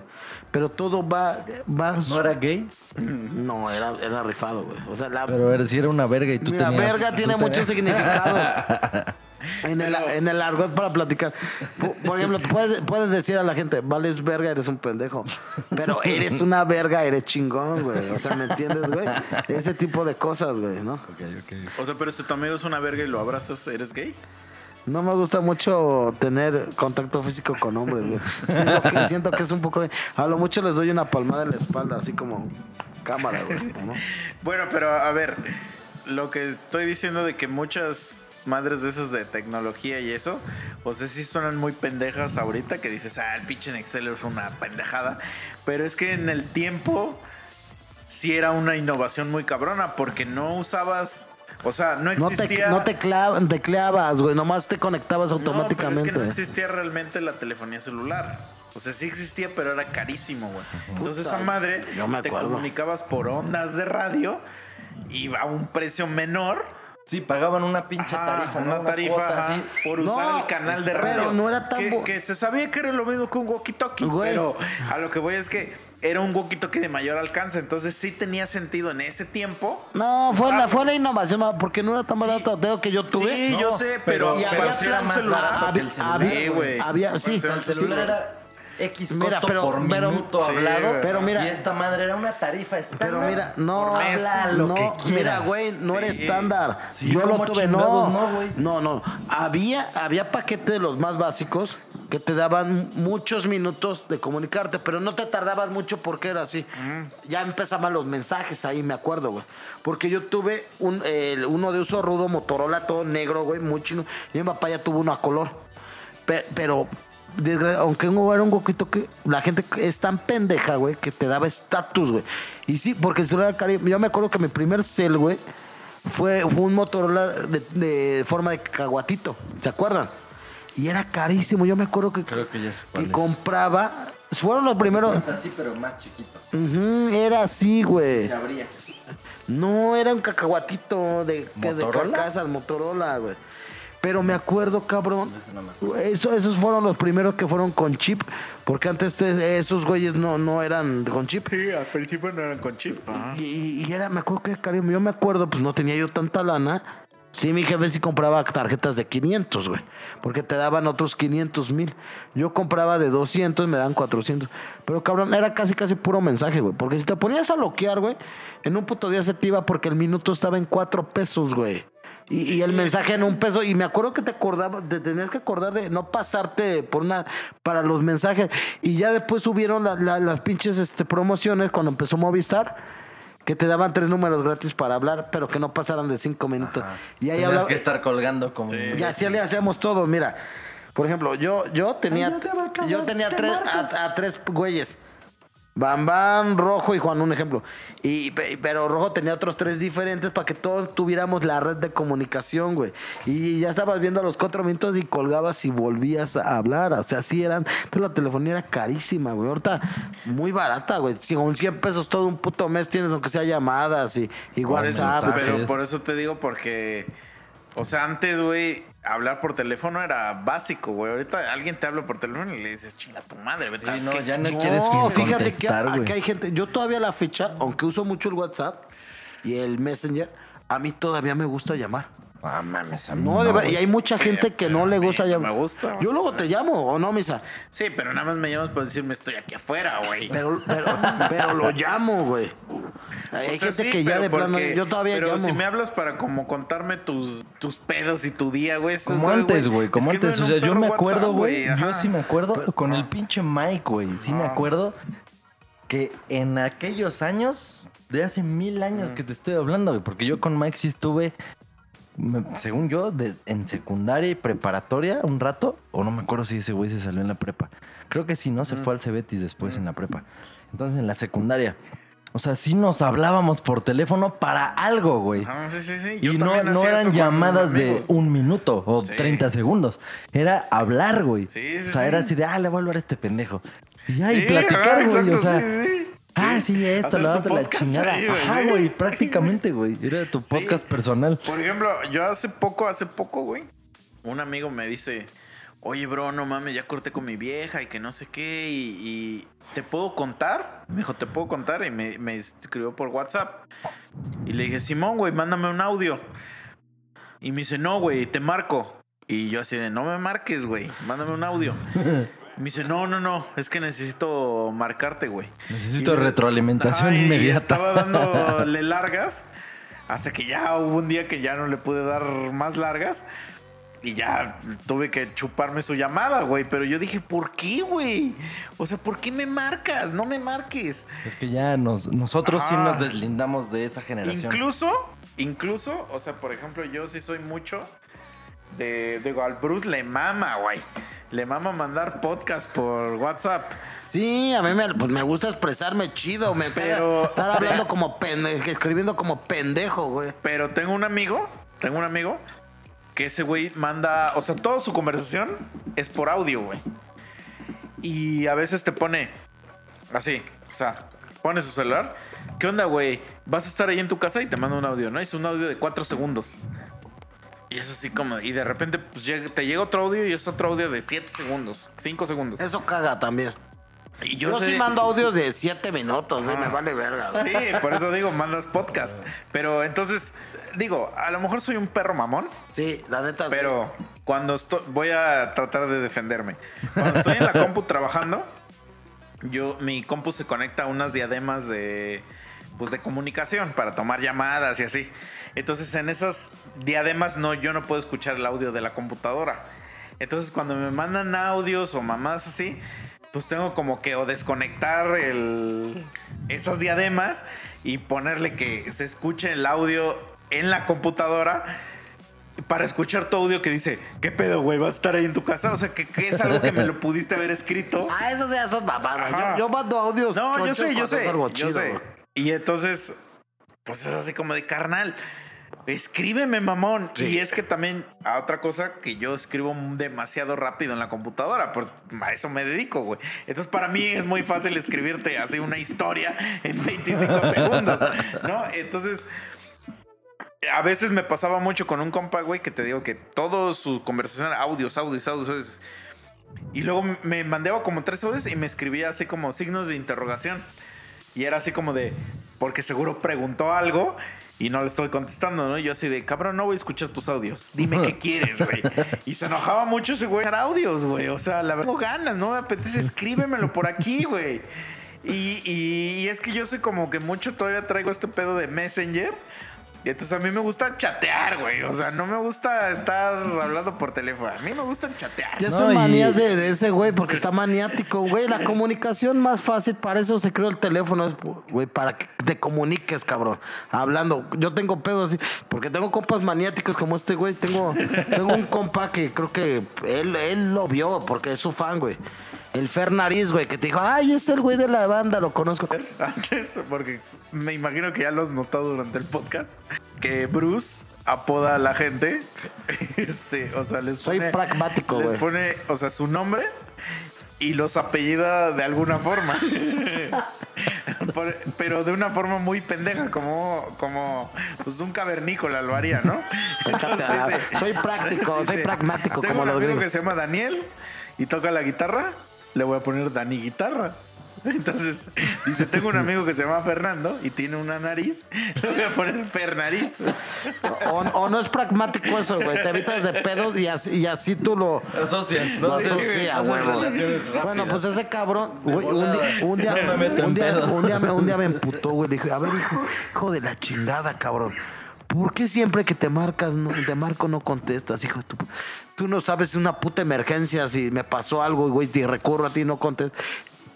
Pero todo va... va ¿No era gay? *clears throat* No, era, era rifado, güey. O sea, la, Pero era, si era una verga y tú La tenías... verga tú tiene mucho significado. *laughs* En el, en el argot para platicar. Por, ejemplo, puedes, puedes decir a la gente, vales verga, eres un pendejo. Pero eres *laughs* una verga, eres chingón, güey. O sea, ¿me entiendes, güey? Ese tipo de cosas, güey, ¿no? Ok, ok. O sea, pero si tu amigo es una verga y lo abrazas, ¿eres gay? No me gusta mucho tener contacto físico con hombres, güey. Siento que, siento que es un poco... A lo mucho les doy una palmada en la espalda, así como cámara, güey. ¿no? Bueno, pero a ver, lo que estoy diciendo de que muchas madres de esas de tecnología y eso, o sea, sí suenan muy pendejas ahorita que dices, ah, el pinche Nextel es una pendejada, pero es que en el tiempo sí era una innovación muy cabrona porque no usabas, o sea, no No te, existía... no te clav- tecleabas, güey. Nomás te conectabas No, pero automáticamente. es que no existía realmente la telefonía celular. O sea, sí existía, pero era carísimo, güey. Entonces esa madre yo me te comunicabas por ondas de radio y a un precio menor. Sí, pagaban una pinche Ajá, tarifa, ¿no? una tarifa cuota ajá, por No, usar el canal de pero radio. no era tan que, que se sabía que era lo mismo que un walkie-talkie. Güey. Pero a lo que voy es que era un walkie-talkie de mayor alcance, entonces sí tenía sentido en ese tiempo. No, fue la, fue la innovación, porque no era tan barato. Tengo que yo tuve. Sí, No, yo sé, pero, pero- pero había sí era plan un celular, celular. que el había- celular, había- güey. había- sí, El sí, celular sí. era X Mira, costo pero- por pero- minuto Sí, hablado. Pero mira- y esta madre era una tarifa estándar. Pero mira, no, Por mes, habla lo no, que mira, güey, no era Sí. estándar. Sí, Yo lo ¿cómo tuve, no. No, no. Había, había paquetes de los más básicos que te daban muchos minutos de comunicarte, pero no te tardabas mucho porque era así. Ya empezaban los mensajes ahí, me acuerdo, güey. Porque yo tuve un, el- uno de uso rudo, Motorola, todo negro, güey, muy chino. Y mi papá ya tuvo uno a color. Pe- Pero, desgra- aunque un era un poquito que la gente es tan pendeja, güey, que te daba estatus, güey. Y sí, porque el celular cari- Yo me acuerdo que mi primer cel, güey, fue, fue un Motorola de, de forma de caguatito. ¿Se acuerdan? Y era carísimo. Yo me acuerdo que, Creo que ya sé cuál que es. compraba. Fueron los primeros. Así, pero más chiquito. Ujú, era así, güey. Se abría. No, era un cacahuatito de, que de ¿Motorola? carcasas, Motorola, güey. Pero me acuerdo, cabrón. Ese no me acuerdo. Eso, esos fueron los primeros que fueron con chip. Porque antes te- esos güeyes no, no eran con chip. Sí, al principio no eran con chip. Y, y era, me acuerdo que cariño, yo me acuerdo, pues no tenía yo tanta lana. Sí, mi jefe sí compraba tarjetas de 500, güey. Porque te daban otros 500 mil. Yo compraba de 200 y me daban 400. Pero cabrón, era casi, casi puro mensaje, güey. Porque si te ponías a loquear, güey, en un puto día se te iba porque el minuto estaba en 4 pesos, güey. Y, y el mensaje en un peso. Y me acuerdo que te acordabas, te tenías que acordar de no pasarte por una, para los mensajes. Y ya después subieron la- la- las pinches este, promociones cuando empezó Movistar. Que te daban tres números gratis para hablar, pero que no pasaran de cinco minutos. Y ahí Tenías hablaba. que estar colgando como... Y así le hacíamos todo, mira. Por ejemplo, yo, yo tenía, yo tenía tres, a, a tres güeyes. Bambán, Rojo y Juan, un ejemplo. Y, pe- pero Rojo tenía otros tres diferentes para que todos tuviéramos la red de comunicación, güey. Y ya estabas viendo a los cuatro minutos y colgabas y volvías a hablar. O sea, así eran. Entonces la telefonía era carísima, güey. Ahorita muy barata, güey. Si con 100 pesos todo un puto mes tienes aunque sea llamadas y, y eso- WhatsApp. mensajes. pero por eso te digo, porque, o sea, antes, güey, hablar por teléfono era básico, güey. Ahorita alguien te habla por teléfono y le dices, chinga tu madre, vete Sí, no, ¿qué- ya no qué- quieres No, que fíjate que contestar, güey. aquí hay gente. Yo todavía la fecha, aunque uso mucho el WhatsApp y el Messenger, a mí todavía me gusta llamar. Ah, mames, a mí No, de ver- güey. y hay mucha gente que no le gusta llamar. me gusta. Yo luego te llamo, ¿o no, Misa? Sí, pero nada más me llamas para decirme estoy aquí afuera, güey. Pero, pero, pero lo *laughs* llamo, güey. Hay O sea, gente sí, que ya de plano. porque- Yo todavía pero llamo. si me hablas para como contarme tus, tus pedos y tu día, güey. Como antes, güey, como antes. O sea, yo me acuerdo, güey. Yo sí me acuerdo Pero- con el pinche Mike, güey. Sí me acuerdo que en aquellos años, de hace mil años que te estoy hablando, güey. Porque yo con Mike sí estuve, según yo, de- en secundaria y preparatoria un rato. O no me acuerdo si ese güey se salió en la prepa. Creo que sí, ¿no? Se fue al Cebetis después en la prepa. Entonces en la secundaria. O sea, sí nos hablábamos por teléfono para algo, güey. Ajá, sí, sí, sí. Yo Y no, no eran llamadas de un minuto o Sí. 30 segundos. Era hablar, güey. Sí, sí, o sea, era así de, ah, le voy a hablar a este pendejo. Y ya, y platicar, güey. O sea. Ah, sí, esto, su otra, la chingada. ahí, güey, Ajá, sí. güey, prácticamente, güey. Era tu podcast personal. Por ejemplo, yo hace poco, hace poco, güey, un amigo me dice, oye, bro, no mames, ya corté con mi vieja y que no sé qué, y, y ¿te puedo contar? Me dijo, ¿te puedo contar? Y me, me escribió por WhatsApp. Y le dije, Simón, güey, mándame un audio. Y me dice, no, güey, te marco. Y yo así de, no me marques, güey, mándame un audio. *laughs* Me dice, no, no, no, es que necesito marcarte, güey. Necesito me- retroalimentación Ajá, y inmediata. Estaba dándole *laughs* largas hasta que ya hubo un día que ya no le pude dar más largas y ya tuve que chuparme su llamada, güey. Pero yo dije, ¿por qué, güey? O sea, ¿por qué me marcas? No me marques. Es que ya nos, nosotros sí nos deslindamos de esa generación. Incluso, incluso, o sea, por ejemplo, yo sí soy mucho de, digo, al Bruce le mama, güey. Le mama mandar podcast por WhatsApp. Sí, a mí me, pues me gusta expresarme chido. Me Pero- estar hablando como pendejo, escribiendo como pendejo, güey. Pero tengo un amigo, tengo un amigo que ese güey manda, o sea, toda su conversación es por audio, güey. Y a veces te pone así, o sea, pone su celular. ¿Qué onda, güey? Vas a estar ahí en tu casa y te manda un audio, ¿no? Es un audio de cuatro segundos. Y es así como, y de repente pues, llega- te llega otro audio y es otro audio de 7 segundos, 5 segundos. Eso caga también. Y Yo, yo, sé- sí mando audios de 7 minutos, eh, me vale verga. *laughs* Sí, por eso digo, mandas podcast. Pero entonces, digo, a lo mejor soy un perro mamón, Sí, la neta. sí. pero cuando estoy, voy a tratar de defenderme. Cuando estoy en la compu trabajando, yo, mi compu se conecta a unas diademas de, pues, de comunicación para tomar llamadas y así. Entonces, en esas diademas no, yo no puedo escuchar el audio de la computadora. Entonces, cuando me mandan audios o mamadas así, pues tengo como que o desconectar el, esas diademas y ponerle que se escuche el audio en la computadora para escuchar tu audio que dice, ¿qué pedo, güey? ¿Vas a estar ahí en tu casa? O sea, que, que es algo que me lo *laughs* pudiste haber escrito. Ah, esos ya son mamadas. Yo, yo mando audios. No, yo sé, yo sé, yo chido, sé. Y entonces, pues es así como de carnal. Escríbeme, mamón. Sí. Y es que también, a otra cosa, que yo escribo demasiado rápido en la computadora. Pues a eso me dedico, güey. Entonces, para mí es muy fácil escribirte así una historia en 25 *laughs* segundos, ¿no? Entonces, a veces me pasaba mucho con un compa, güey, que te digo que todo su conversación audios, audios, audios, audios. Y luego me mandaba como tres audios y me escribía así como signos de interrogación. Y era así como de, porque seguro preguntó algo y no le estoy contestando, ¿no? Yo así de, cabrón, no voy a escuchar tus audios. Dime *laughs* qué quieres, güey. Y se enojaba mucho ese güey. Audios, güey. O sea, la verdad, tengo ganas, no me apetece, escríbemelo por aquí, güey. Y, y- y es que yo soy como que mucho todavía traigo este pedo de Messenger. Y entonces a mí me gusta chatear, güey. O sea, no me gusta estar hablando por teléfono. A mí me gusta chatear. Ya No, son y- manías de, de ese güey porque está maniático, güey. La comunicación más fácil, para eso se creó el teléfono, güey, para que te comuniques, cabrón. Hablando. Yo tengo pedos así, porque tengo compas maniáticos como este güey. Tengo, tengo un compa que creo que él, él lo vio porque es su fan, güey. El Fer Nariz, güey, que te dijo, ay, es el güey de la banda, lo conozco. *laughs* Antes, porque me imagino que ya lo has notado durante el podcast, que Bruce apoda a la gente. *laughs* Este, o sea, les Soy pone, pragmático, les güey. pone, o sea, su nombre y los apellida de alguna forma. *laughs* Pero de una forma muy pendeja, como, como pues un cavernícola lo haría, ¿no? Soy práctico, soy pragmático Tengo como un amigo que se llama Daniel y toca la guitarra, le voy a poner Dani Guitarra. Entonces, dice, tengo un amigo que se llama Fernando y tiene una nariz, *laughs* le voy a poner Fernariz. O, o no es pragmático eso, güey. Te evitas de pedos y así, y así tú lo, Asocias, Lo ¿no? Sí, asocia, haces huevo. relaciones rápidas. Bueno, pues ese cabrón, güey, un día, un día, No me un día, pedos. un día me- un día me *laughs* emputó, güey. Dije, a ver, hijo, hijo de la chingada, cabrón. ¿Por qué siempre que te marcas, no, te marco, no contestas, hijo de tu... Tú no sabes una puta emergencia, si me pasó algo, güey, te recurro a ti no contestas.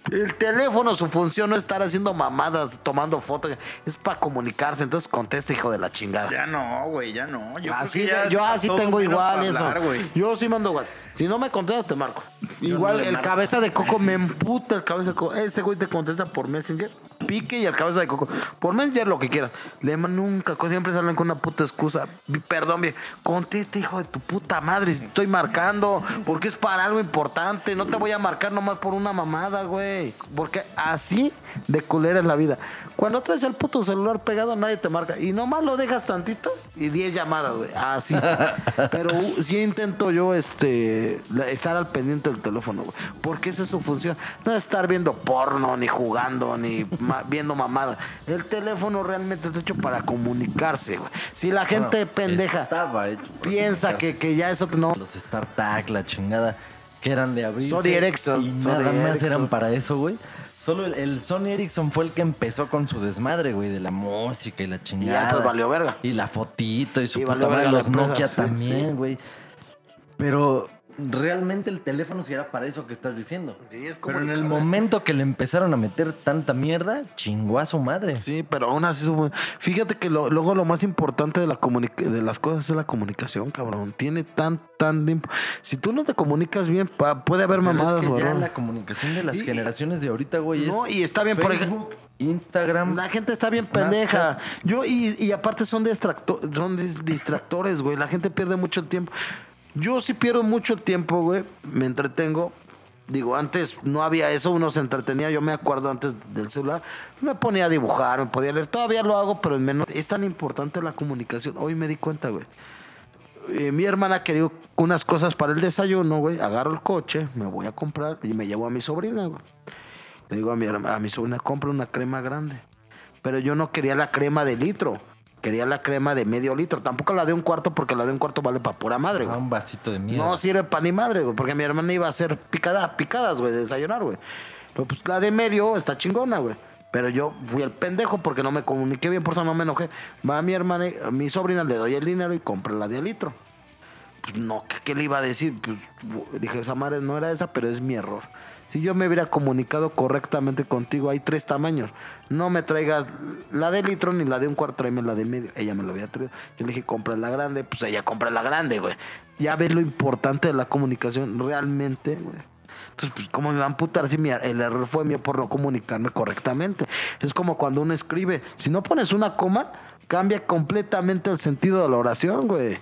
El teléfono, su función no es estar haciendo mamadas, tomando fotos, es para comunicarse. Entonces contesta, hijo de la chingada. Ya no, güey, ya no. Yo, Así ya yo tengo igual eso. hablar, yo sí mando igual. Si no me contestas, te marco. Igual no el marco. cabeza de coco me emputa el cabeza de coco. Ese güey te contesta por Messenger. Pique y el cabeza de coco. Por Messenger lo que quiera. Le nunca, siempre salen con una puta excusa. Perdón, bien. Contesta, hijo de tu puta madre. Estoy marcando. Porque es para algo importante. No te voy a marcar nomás por una mamada, güey. Porque así de culera es la vida. Cuando traes el puto celular pegado, nadie te marca. Y nomás lo dejas tantito y 10 llamadas, güey. Así. *laughs* Pero uh, sí intento yo este estar al pendiente del teléfono, güey. Porque esa es su función. No estar viendo porno, ni jugando, ni ma- *laughs* viendo mamadas. El teléfono realmente está hecho para comunicarse, güey. Si la gente Bueno, pendeja piensa que, que ya eso no. Los StarTag, la chingada, que eran de abrir. Sony Ericsson, Y Sony nada más Ericsson. eran para eso, güey. Solo el, el Sony Ericsson fue el que empezó con su desmadre, güey, de la música y la Y chingada. ya pues valió verga. Y la fotito y su Y puta madre, los Nokia sí, también, sí. güey. Pero realmente el teléfono sí era para eso que estás diciendo. Pero en el momento que le empezaron a meter tanta mierda, chingó a su madre. Sí, pero aún así, fíjate que lo- luego lo más importante de, la de las cosas es la comunicación, cabrón. Tiene tan, tan... Si tú no te comunicas bien, pa- puede haber Pero mamadas, es que ya la comunicación de las Y- generaciones de ahorita, güey, No, es y está bien, por ejemplo... Facebook, Instagram. La gente está bien Snapchat. pendeja. Yo, y, y aparte son, distracto- son dis- distractores, güey. La gente pierde mucho el tiempo. Yo sí pierdo mucho tiempo, güey. Me entretengo. Digo, antes no había eso, uno se entretenía. Yo me acuerdo antes del celular. Me ponía a dibujar, me podía leer. Todavía lo hago, pero en menos. Es tan importante la comunicación. Hoy me di cuenta, güey. Eh, mi hermana quería unas cosas para el desayuno, güey. Agarro el coche, me voy a comprar y me llevo a mi sobrina, güey. Le digo a mi, a mi sobrina, compra una crema grande. Pero yo no quería la crema de litro. Quería la crema de medio litro. Tampoco la de un cuarto porque la de un cuarto vale para pura madre, Ah, güey. un vasito de mierda. No sirve para ni madre, güey, porque mi hermana iba a hacer picada, picadas, güey, de desayunar, güey. Pero, pues la de medio está chingona, güey. Pero yo fui el pendejo porque no me comuniqué bien, por eso no me enojé. Va a mi hermana, a mi sobrina, le doy el dinero y compra la de litro. Pues no, ¿qué, qué le iba a decir? Pues dije, esa madre no era esa, pero es mi error. Si yo me hubiera comunicado correctamente contigo, hay tres tamaños. No me traigas la de litro ni la de un cuarto, tráeme la de medio. Ella me lo había traído. Yo le dije, compra la grande. Pues ella compra la grande, güey. Ya ves lo importante de la comunicación realmente, güey. Entonces, pues, ¿cómo me va a amputar si mi- el error fue mío por no comunicarme correctamente? Es como cuando uno escribe. Si no pones una coma, cambia completamente el sentido de la oración, güey.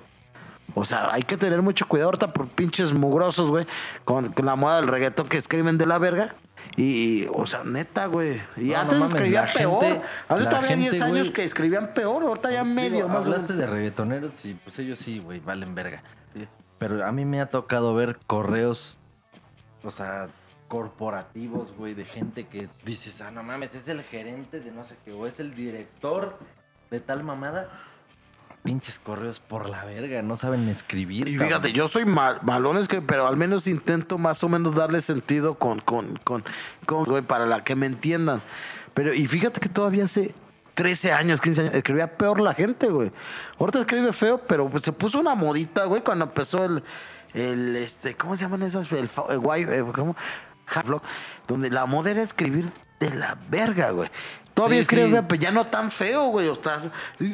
O sea, hay que tener mucho cuidado ahorita por pinches mugrosos, güey, con, con la moda del reggaetón que escriben de la verga. Y, o sea, neta, güey. Y No, no antes mames, escribían peor. gente- Hace todavía gente, 10 años que escribían peor, ahorita ya Digo, medio más. o Hablaste de reggaetoneros y pues ellos sí, güey, valen verga. Pero a mí me ha tocado ver correos, o sea, corporativos, güey, de gente que dices, ah, no mames, es el gerente de no sé qué, o es el director de tal mamada. Pinches correos por la verga, no saben escribir. Y cabrón. fíjate, yo soy mal, malón, es que, pero al menos intento más o menos darle sentido con, con, con, con, güey, para la que me entiendan. Pero, y fíjate que todavía hace 13 años, 15 años, escribía peor la gente, güey. Ahorita escribe feo, pero pues se puso una modita, güey, cuando empezó el, el, este, ¿cómo se llaman esas? El, fa- el guay, eh, donde la moda era escribir de la verga, güey. Todavía Sí, escribe, sí. feo, pero ya no tan feo, güey. O sea,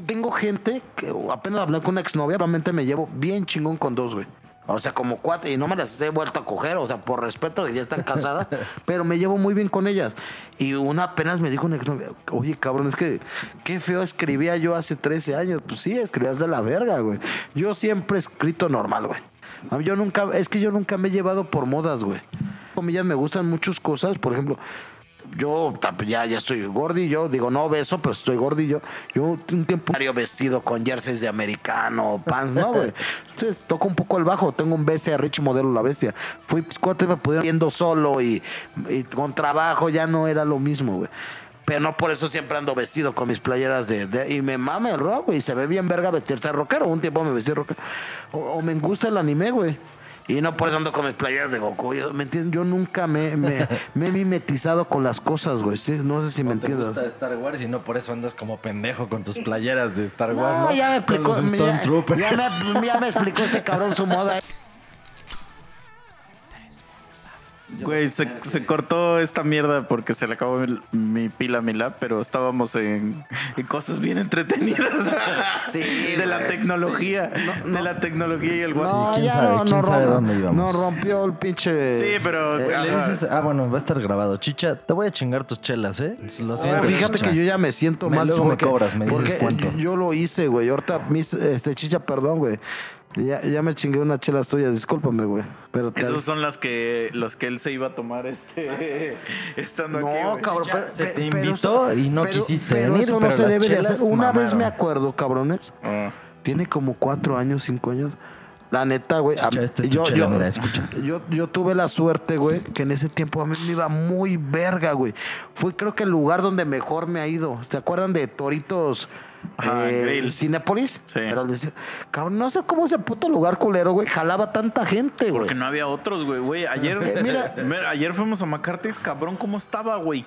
tengo gente que apenas hablé con una exnovia, realmente me llevo bien chingón con dos, güey. O sea, como cuatro, y no me las he vuelto a coger, o sea, por respeto de que ya están casadas, *laughs* pero me llevo muy bien con ellas. Y una apenas me dijo una exnovia, oye, cabrón, es que qué feo escribía yo hace 13 años. Pues sí, escribías de la verga, güey. Yo siempre he escrito normal, güey. Yo nunca, es que yo nunca me he llevado por modas, güey. Comillas, me gustan muchas cosas, por ejemplo, yo ya, ya estoy gordillo, digo no beso, pero estoy gordillo. Yo un tiempo vestido con jerseys de americano, pants, ¿no, güey? *laughs* Entonces toco un poco el bajo, tengo un BC Rich modelo La Bestia. Fui piscote, me pudieron yendo solo y, y con trabajo ya no era lo mismo, güey. Pero no por eso siempre ando vestido con mis playeras de... de- y me mame el rock, güey. Se ve bien verga vestirse rockero. Un tiempo me vestí rockero. O, o me gusta el anime, güey. Y no por eso ando con mis playeras de Goku. Yo, ¿Me entiendes? Yo nunca me, me, *laughs* me he mimetizado con las cosas, güey. ¿sí? No sé si me No te entiendes. gusta Star Wars y no por eso andas como pendejo con tus playeras de Star Wars, No, ¿no? ya me explicó. Me- ya, ya me, ya me explicó este cabrón su moda. *laughs* Güey, se, se cortó esta mierda porque se le acabó mi pila a mi lab, pero estábamos en, en cosas bien entretenidas. *laughs* Sí, de la tecnología. De la tecnología y el WhatsApp. No, quién ya sabe, no, quién no, sabe romp- dónde íbamos. no rompió el pinche. Sí, pero, eh, Le dices, ah, bueno, va a estar grabado. Chicha, te voy a chingar tus chelas, ¿eh? Lo siento. Oh, fíjate Chicha. que yo ya me siento Me- mal. luego me porque- cobras, me dices cuánto. Yo lo hice, güey. Ahorita, mis, este, chicha, perdón, güey. Ya, ya me chingué una chela tuya, discúlpame, güey. Pero te- Esos son las que, los que él se iba a tomar este, *laughs* estando aquí. No, cabrón, pero, se te invitó y no pero- quisiste pero venir, eso no pero se las debe de hacer. Una vez me acuerdo, cabrones. Ah. Tiene como cuatro años, cinco años. La neta, güey. mira, yo, yo tuve la suerte, güey, que en ese tiempo a mí me iba muy verga, güey. Fue creo que el lugar donde mejor me ha ido. ¿Se acuerdan de Toritos? Ajá, eh. Cinépolis? Sí. Cabrón, no sé cómo ese puto lugar culero, güey, jalaba tanta gente, güey. Porque no había otros, güey. Güey, ayer, Eh, mira. *laughs* mira, ayer fuimos a McCarthy's, cabrón, ¿cómo estaba, güey?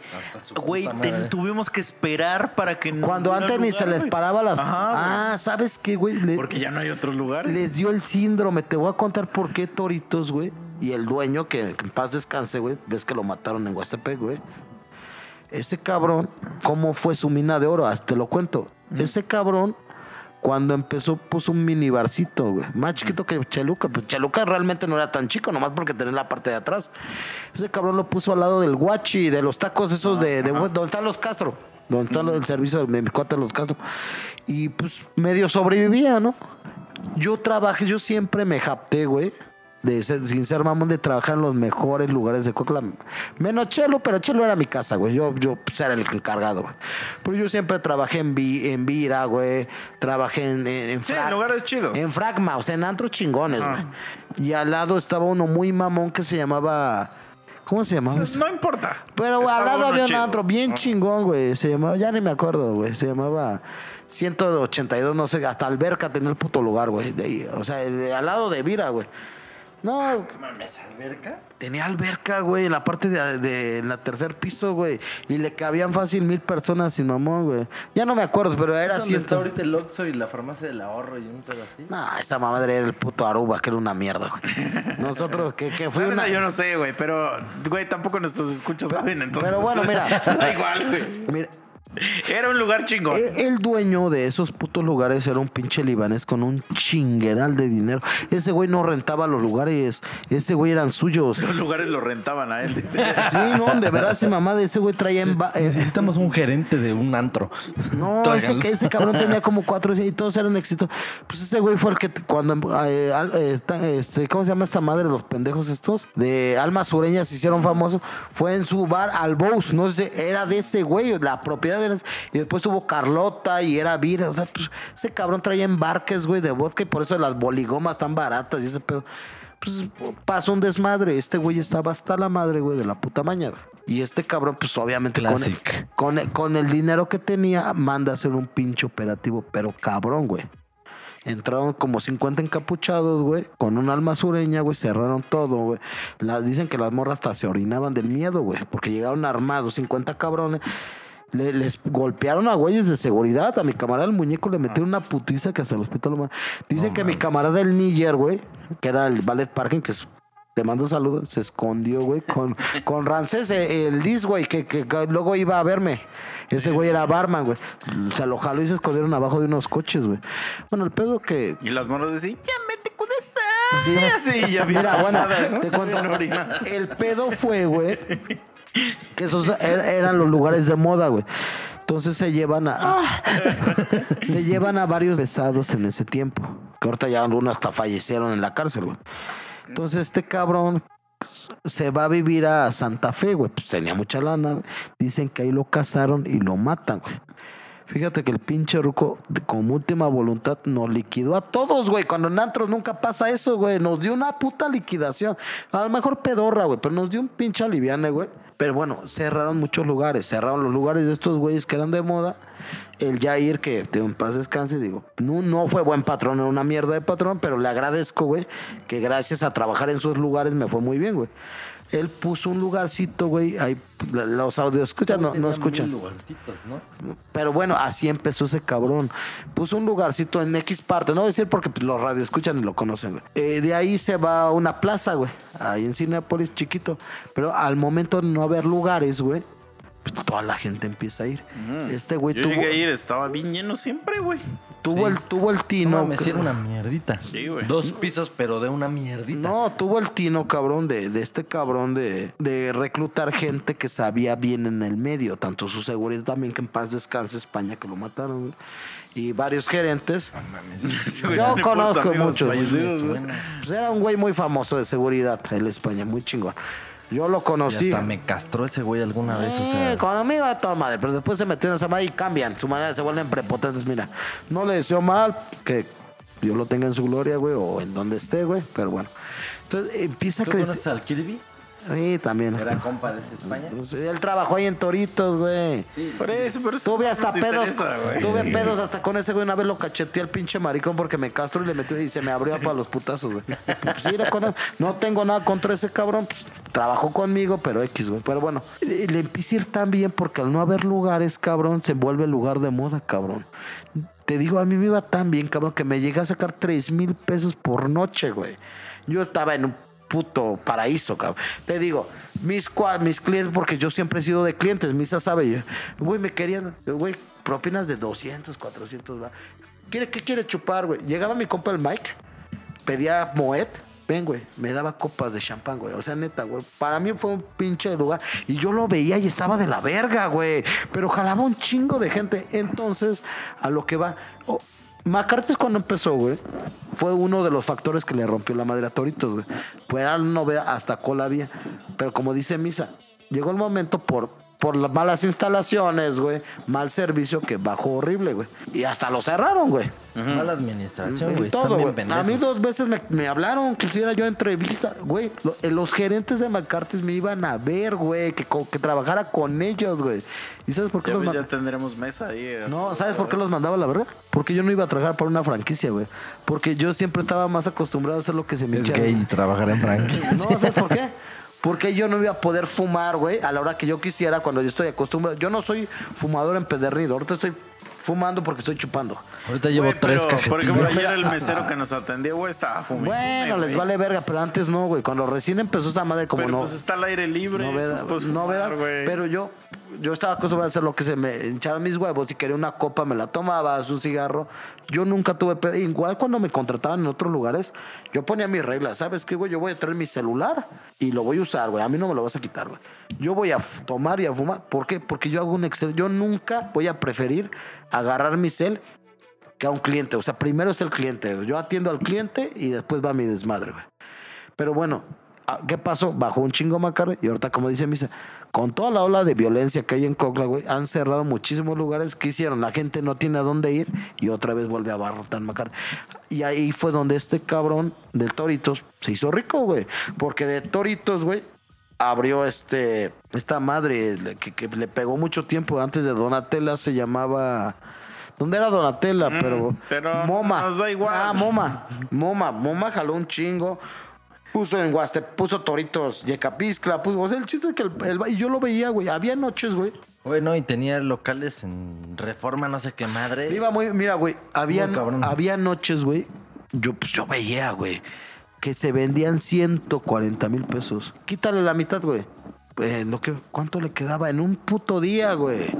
Güey, te- tuvimos que esperar para que nos Cuando antes ni se les paraba las... Ajá, ah, ¿sabes qué, güey? Le- Porque ya no hay otros lugares. Les dio el síndrome. Te voy a contar por qué Toritos, güey. Y el dueño, que, que en paz descanse, güey. Ves que lo mataron en Huastepec, güey. Ese cabrón, ¿cómo fue su mina de oro? Hasta te lo cuento. Ese cabrón, cuando empezó, puso un mini barcito, güey. Más chiquito que Cheluca. Pues Cheluca realmente no era tan chico, nomás porque tenía la parte de atrás. Ese cabrón lo puso al lado del guachi, de los tacos esos de, de donde están los Castro. Donde está el servicio de mi cuate los Castro. Y pues medio sobrevivía, ¿no? Yo trabajé, yo siempre me japté, güey. De ser- sin ser mamón, de trabajar en los mejores lugares de Cuautla. Menos Chelo, pero Chelo era mi casa, güey. Yo, yo pues, era el encargado, güey. Pero yo siempre trabajé en, Vi- en Vira, güey. Trabajé en, en, en Sí, en lugares chidos. En Fragma, o sea, en antros chingones, Ah. güey. Y al lado estaba uno muy mamón que se llamaba... ¿Cómo se llamaba? No importa. Pero güey, al lado había un antro bien chingón, güey. Se llamaba, ya ni me acuerdo, güey. Se llamaba 182, no sé, hasta alberca tenía el puto lugar, güey. de. O sea, de- al lado de Vira, güey. No, ¿Mames, alberca? tenía alberca, güey, en la parte de, de en la tercer piso, güey. Y le cabían fácil mil personas sin mamón, güey. Ya no me acuerdo, pero era ¿Es así. está ahorita el Oxxo y la farmacia del ahorro y un pedo así? No, esa madre era el puto Aruba, que era una mierda, güey. *laughs* Nosotros, que, que fue una... Yo no sé, güey, pero, güey, tampoco nuestros escuchas saben, entonces. Pero bueno, mira. *laughs* da igual, güey. Mira, *laughs* Era un lugar chingón. El, el dueño de esos putos lugares era un pinche libanés con un chingueral de dinero. Ese güey no rentaba los lugares. Ese güey eran suyos. Los lugares lo rentaban a él, dice. *laughs* Sí, no, de verdad, ese mamá de ese güey traía en... ba- eh, Necesitamos un gerente de un antro. No, *laughs* ese, ese cabrón tenía como cuatro y todos eran éxitos. Pues ese güey fue el que cuando eh, eh, este, ¿cómo se llama esta madre los pendejos estos? De almas sureñas se hicieron famosos. Fue en su bar Albous, no sé, era de ese güey, la propiedad y después tuvo Carlota y era Vira, o sea, pues, ese cabrón traía embarques, güey, de vodka y por eso las boligomas tan baratas y ese pedo. Pues pasó un desmadre, este güey estaba hasta la madre, güey, de la puta mañana. Y este cabrón, pues obviamente con el, con, el- con el dinero que tenía, manda a hacer un pinche operativo, pero cabrón, güey. Entraron como 50 encapuchados, güey, con un alma sureña, güey, cerraron todo, güey. Las, dicen que las morras hasta se orinaban del miedo, güey, porque llegaron armados, 50 cabrones. Le- les golpearon a güeyes de seguridad. A mi camarada el muñeco le metieron una putiza que hasta el hospital lo Dicen que mi camarada el Níger, güey, que era el ballet parking, que es te mando saludos. Se escondió, güey, con, con Rancés, eh, el Liz, güey, que, que- que luego iba a verme. Ese güey era barman, güey. Se lo jaló y se escondieron abajo de unos coches, güey. Bueno, el pedo que. Y las morras decían, ya mete kudesai. Sí, *laughs* Así, ya vi Mira, bueno, te cuento. *laughs* El pedo fue, güey, que esos er- eran los lugares de moda, güey. Entonces se llevan a. *laughs* se llevan a varios besados en ese tiempo. Que ahorita ya algunos hasta fallecieron en la cárcel, güey. Entonces este cabrón se va a vivir a Santa Fe, güey. Pues tenía mucha lana. güey. Dicen que ahí lo cazaron y lo matan, güey. Fíjate que el pinche ruco, como última voluntad, nos liquidó a todos, güey. Cuando en antros nunca pasa eso, güey. Nos dio una puta liquidación. A lo mejor pedorra, güey, pero nos dio un pinche aliviane, güey. Pero bueno, cerraron muchos lugares. Cerraron los lugares de estos güeyes que eran de moda. El Jair, que de un paz descanse, digo, no, no fue buen patrón, era una mierda de patrón, pero le agradezco, güey, que gracias a trabajar en sus lugares me fue muy bien, güey. Él puso un lugarcito, güey, ahí los audios, escuchan, no, no escuchan. ¿no? Pero bueno, así empezó ese cabrón. Puso un lugarcito en X parte, no voy a decir porque pues, los radio escuchan y lo conocen, güey. Eh, de ahí se va a una plaza, güey. Ahí en Cinepolis, chiquito. Pero al momento de no haber lugares, güey, pues toda la gente empieza a ir. Mm. Este güey Yo tuvo, llegué a ir, estaba bien lleno siempre, güey. tuvo, Sí. el, tuvo el No, tino. me era una mierdita. Sí, güey. Dos pisos, pero de una mierdita. No, tuvo el tino, cabrón, de, de este cabrón de, de reclutar gente que sabía bien en el medio, tanto su seguridad también, que en paz descanse España, que lo mataron, güey, y varios gerentes. *laughs* Yo conozco muchos, Pues era un güey muy famoso de seguridad, el España, muy chingón. Yo lo y conocí. hasta me castró ese güey alguna vez, o Eh, sea. conmigo a toda madre, pero después se metió en esa madre y cambian, su manera se vuelven prepotentes. Mira, no le deseo mal, que Dios lo tenga en su gloria, güey, o en donde esté, güey, pero bueno. Entonces empieza a ¿Tú crecer. conoces al Kirby? Sí, también. Era compa de España. Pues, Él trabajó ahí en Toritos, güey. Por eso, por eso. Tuve hasta pedos. interesa, güey. Tuve pedos hasta con ese güey. Una vez lo cacheteé al pinche maricón porque me castro y le metió y se me abrió para los putazos, güey. Pues, sí, era con él. No tengo nada contra ese cabrón. Pues, trabajó conmigo, pero X, güey. Pero bueno, le empieza a ir tan bien porque al no haber lugares, cabrón, se vuelve lugar de moda, cabrón. Te digo, a mí me iba tan bien, cabrón, que me llegué a sacar 3 mil pesos por noche, güey. Yo estaba en un puto paraíso, cabrón. Te digo, mis, mis clientes, porque yo siempre he sido de clientes, Misa sabe, güey, me querían, güey, propinas de 200, 400, va. ¿Quiere, ¿Qué quiere chupar, güey? Llegaba mi compa el Mike, pedía Moet, ven, güey, me daba copas de champán, güey. O sea, neta, güey, para mí fue un pinche lugar. Y yo lo veía y estaba de la verga, güey. Pero jalaba un chingo de gente. Entonces, a lo que va. Oh, McCarthy cuando empezó, güey, fue uno de los factores que le rompió la madre a Toritos, güey. Pues no vea hasta cola. Pero como dice Misa, llegó el momento por, por las malas instalaciones, güey, mal servicio que bajó horrible, güey. Y hasta lo cerraron, güey. Mala administración, Y güey. todo, güey. A mí dos veces me, me hablaron que hiciera yo entrevista, güey. Lo- eh, los gerentes de McCarthy me iban a ver, güey, que, co- que trabajara con ellos, güey. ¿Y sabes por qué Ya, los ya tendremos mesa ahí. eh. No, ¿sabes por qué los mandaba la verga? Porque yo no iba a trabajar para una franquicia, güey. Porque yo siempre estaba más acostumbrado a hacer lo que se me Es hinchara. gay trabajar en franquicia. No, ¿sabes por qué? *laughs* Porque yo no iba a poder fumar, güey, a la hora que yo quisiera, cuando yo estoy acostumbrado. Yo no soy fumador empedernido. Ahorita estoy fumando porque estoy chupando. Ahorita llevo Güey, tres pero, Por ejemplo, cajetillas. ayer el *laughs* mesero que nos atendió, güey, estaba fumando. Bueno, les vale verga, pero antes no, güey. Cuando recién empezó esa madre, como Pero no. pues está al aire libre. novedad, pues, novedad, fumar, güey. pero yo yo estaba acostumbrado a hacer lo que se me hincharan mis huevos si quería una copa me la tomaba un cigarro yo nunca tuve pedo. igual cuando me contrataban en otros lugares yo ponía mis reglas sabes qué güey yo voy a traer mi celular y lo voy a usar güey a mí no me lo vas a quitar güey yo voy a tomar y a fumar ¿por qué? porque yo hago un excel yo nunca voy a preferir agarrar mi cel que a un cliente o sea primero es el cliente yo atiendo al cliente y después va mi desmadre güey pero bueno, ah, ¿qué pasó? Bajó un chingo Macar y ahorita, como dice Misa, con toda la ola de violencia que hay en Cocla, güey, han cerrado muchísimos lugares. ¿Qué hicieron? La gente no tiene a dónde ir y otra vez vuelve a abarrotar Macar. Y ahí fue donde este cabrón del Toritos se hizo rico, güey. Porque de Toritos, güey, abrió este esta madre que, que le pegó mucho tiempo antes de Donatella, se llamaba... ¿Dónde era Donatella? pero, pero Moma. nos da igual. Ah, Moma. Moma. Moma jaló un chingo. Puso en Huaste, puso Toritos, Yecapizcla, puso. O sea, el chiste es que el, el- y yo lo veía, güey. Había noches, güey. Güey, no, y tenía locales en Reforma, no sé qué madre. Iba muy, mira, güey, había, había noches, güey. Yo, pues, yo veía, güey, que se vendían 140 mil pesos. Quítale la mitad, güey. Eh, lo que, ¿Cuánto le quedaba en un puto día, güey?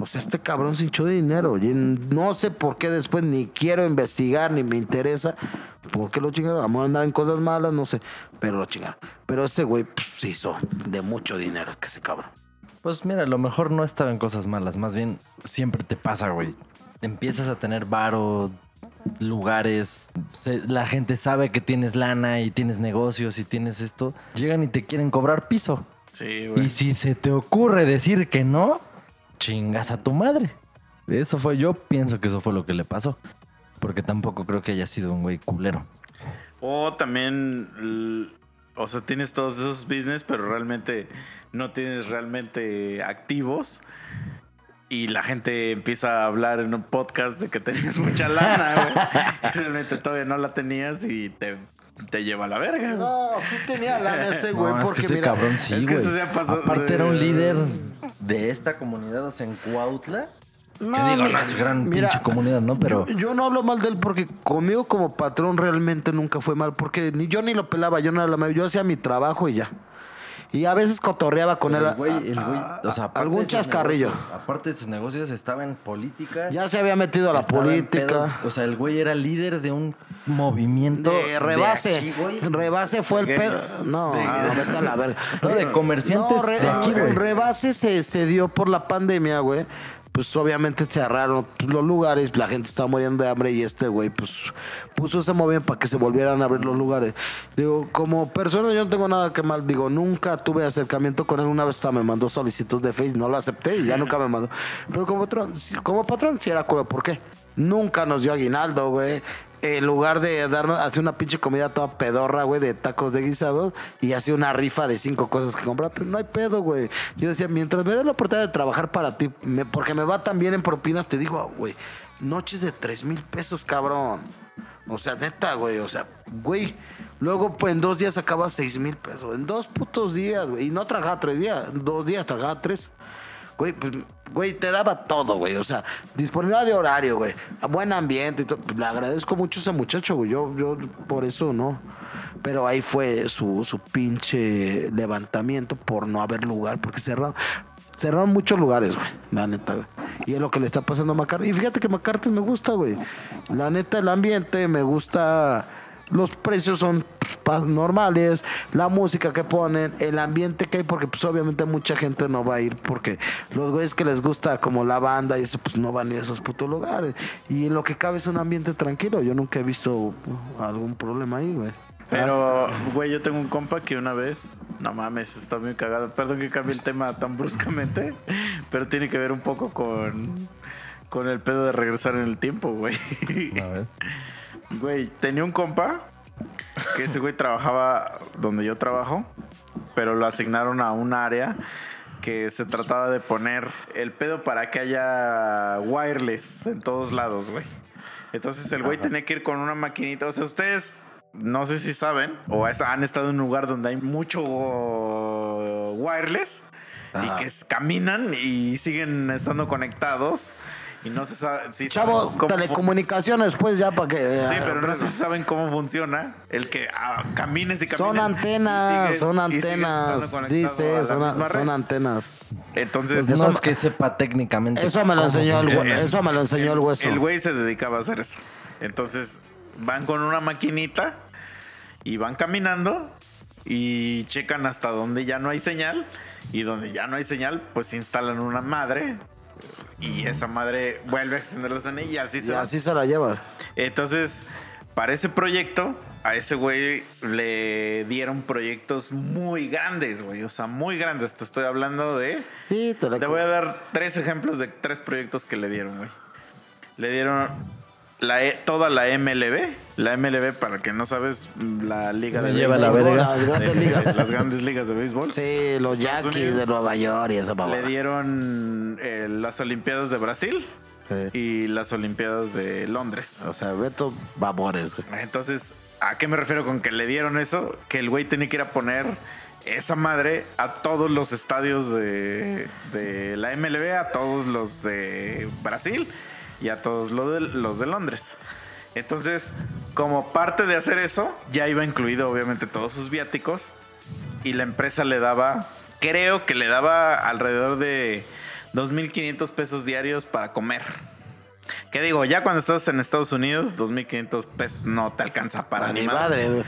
O sea, este cabrón se hinchó de dinero. Y no sé por qué después ni quiero investigar ni me interesa. ¿Por qué lo chingaron? A lo mejor andaba en cosas malas, no sé. Pero lo chingaron. Pero ese güey pues, se hizo de mucho dinero que ese cabrón. Pues mira, a lo mejor no estaba en cosas malas, más bien siempre te pasa, güey. Empiezas a tener varo, lugares, se- la gente sabe que tienes lana y tienes negocios y tienes esto, llegan y te quieren cobrar piso. Sí, güey. Y si se te ocurre decir que no, chingas a tu madre. Eso fue, yo pienso que eso fue lo que le pasó. Porque tampoco creo que haya sido un güey culero. O también, o sea, tienes todos esos business, pero realmente no tienes realmente activos. Y la gente empieza a hablar en un podcast de que tenías mucha lana, güey. *laughs* Realmente todavía no la tenías y te, te lleva a la verga. No, sí tenía lana ese *laughs* güey. No, es porque que ese mira, cabrón sí, es que güey. eso ya pasó- Aparte era un líder de esta comunidad, o sea, en Cuautla. No, que digo, no es gran mira, pinche comunidad, ¿no? Pero Yo, yo no hablo mal de él porque conmigo como patrón realmente nunca fue mal. Porque ni yo ni lo pelaba, yo no la Yo hacía mi trabajo y ya. Y a veces cotorreaba con él. el güey, el güey, o sea, algún chascarrillo. negocios- aparte de sus negocios, estaba en política. Ya se había metido a la pedos, política. o sea, el güey era líder de un movimiento. De rebase. aquí, güey. rebase fue el pedo. No, De no, gays. vete a la verga. No, de comerciantes No, re- de aquí, güey. Rebase se, se dio por la pandemia, güey. Pues obviamente cerraron los lugares, la gente estaba muriendo de hambre y este güey pues puso ese movimiento para que se volvieran a abrir los lugares. Digo, como persona yo no tengo nada que mal, digo, nunca tuve acercamiento con él, una vez hasta me mandó solicitud de Face, no lo acepté y ya nunca me mandó. Pero como patrón, como patrón sí era culo, ¿por qué? Nunca nos dio aguinaldo, güey. En lugar de darnos, hacía una pinche comida toda pedorra, güey, de tacos de guisado y hacía una rifa de cinco cosas que comprar, pero no hay pedo, güey. Yo decía, mientras me dé la oportunidad de trabajar para ti, porque me va tan bien en propinas, te digo, ah, güey, noches de tres mil pesos, cabrón. O sea, neta, güey, o sea, güey. Luego, pues en dos días acaba seis mil pesos. En dos putos días, güey. Y no trabajaba tres días, dos días trabajaba tres. Güey, pues, güey, te daba todo, güey. O sea, disponibilidad de horario, güey. Buen ambiente y todo. Le agradezco mucho a ese muchacho, güey. Yo, yo, por eso no. Pero ahí fue su, su pinche levantamiento por no haber lugar, porque cerraron. Cerraron muchos lugares, güey. La neta, güey. Y es lo que le está pasando a McCarthy. Y fíjate que McCarthy me gusta, güey. La neta, el ambiente, me gusta. Los precios son pues, normales, la música que ponen, el ambiente que hay, porque pues obviamente mucha gente no va a ir porque los güeyes que les gusta como la banda y eso pues no van a ir a esos putos lugares. Y en lo que cabe es un ambiente tranquilo, yo nunca he visto algún problema ahí, güey. Pero, güey, yo tengo un compa que una vez, no mames, está muy cagado. Perdón que cambie el tema tan bruscamente, *laughs* pero tiene que ver un poco con, con el pedo de regresar en el tiempo, güey. A ver. Güey, tenía un compa que ese güey trabajaba donde yo trabajo, pero lo asignaron a un área que se trataba de poner el pedo para que haya wireless en todos lados, güey. Entonces el güey tenía que ir con una maquinita. O sea, ustedes no sé si saben o han estado en un lugar donde hay mucho wireless Ajá. y que caminan y siguen estando conectados y no se sabe si Chavo, saben cómo- telecomunicaciones, pues ya para que. Sí, ah, pero no si saben cómo funciona el que ah, camines y camines. Son antenas, y sigues- son antenas. Sí, sí, son, antenas. Entonces, Pues no eso- es que sepa técnicamente. Eso me lo enseñó el güey. Eso me lo enseñó el hueso. El güey se dedicaba a hacer eso. Entonces, van con una maquinita y van caminando y checan hasta donde ya no hay señal. Y donde ya no hay señal, pues instalan una madre. Y esa madre vuelve a extender la señal y así Y se va. así se la lleva. Entonces, para ese proyecto, a ese güey le dieron proyectos muy grandes, güey. O sea, muy grandes. Te estoy hablando de. Sí, te la Te voy a dar tres ejemplos de tres proyectos que le dieron, güey. Le dieron la E- toda la MLB. La MLB, para que no sabes, la liga de lleva la béisbol, verga. Las grandes de- *laughs* ligas. Las grandes ligas de béisbol. Sí, los Yankees de Nueva York y esa Le dieron eh, las Olimpiadas de Brasil Sí. y las Olimpiadas de Londres. O sea, Beto Babores. güey. Entonces, ¿a qué me refiero con que le dieron eso? Que el güey tenía que ir a poner esa madre a todos los estadios de, de la MLB, a todos los de Brasil y a todos los de, los de Londres. Entonces, como parte de hacer eso, ya iba incluido obviamente todos sus viáticos y la empresa le daba, creo que le daba alrededor de 2.500 pesos diarios para comer. ¿Qué digo? Ya cuando estás en Estados Unidos, 2.500 pesos no te alcanza para Para ni mi madre. madre.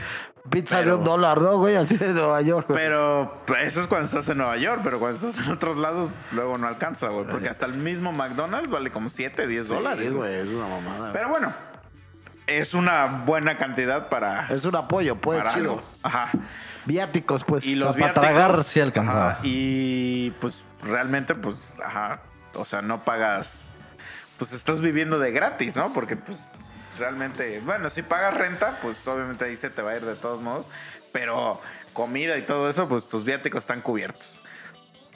Pizza de Pero- un dólar, ¿no, güey? Así de Nueva York. güey. Pero eso es cuando estás en Nueva York, pero cuando estás en otros lados, luego no alcanza, güey. Porque hasta el mismo McDonald's vale como 7, 10 Sí, dólares. güey. es una mamada. güey. Pero bueno, es una buena cantidad para, Es un apoyo, pues. para algo. Ajá. Viáticos, pues. Y los sea, para viáticos, tragar sí alcanzaba. ajá, y pues realmente, pues, ajá. O sea, no pagas. Pues estás viviendo de gratis, ¿no? Porque pues realmente, bueno, si pagas renta, pues obviamente ahí se te va a ir de todos modos. Pero comida y todo eso, pues tus viáticos están cubiertos.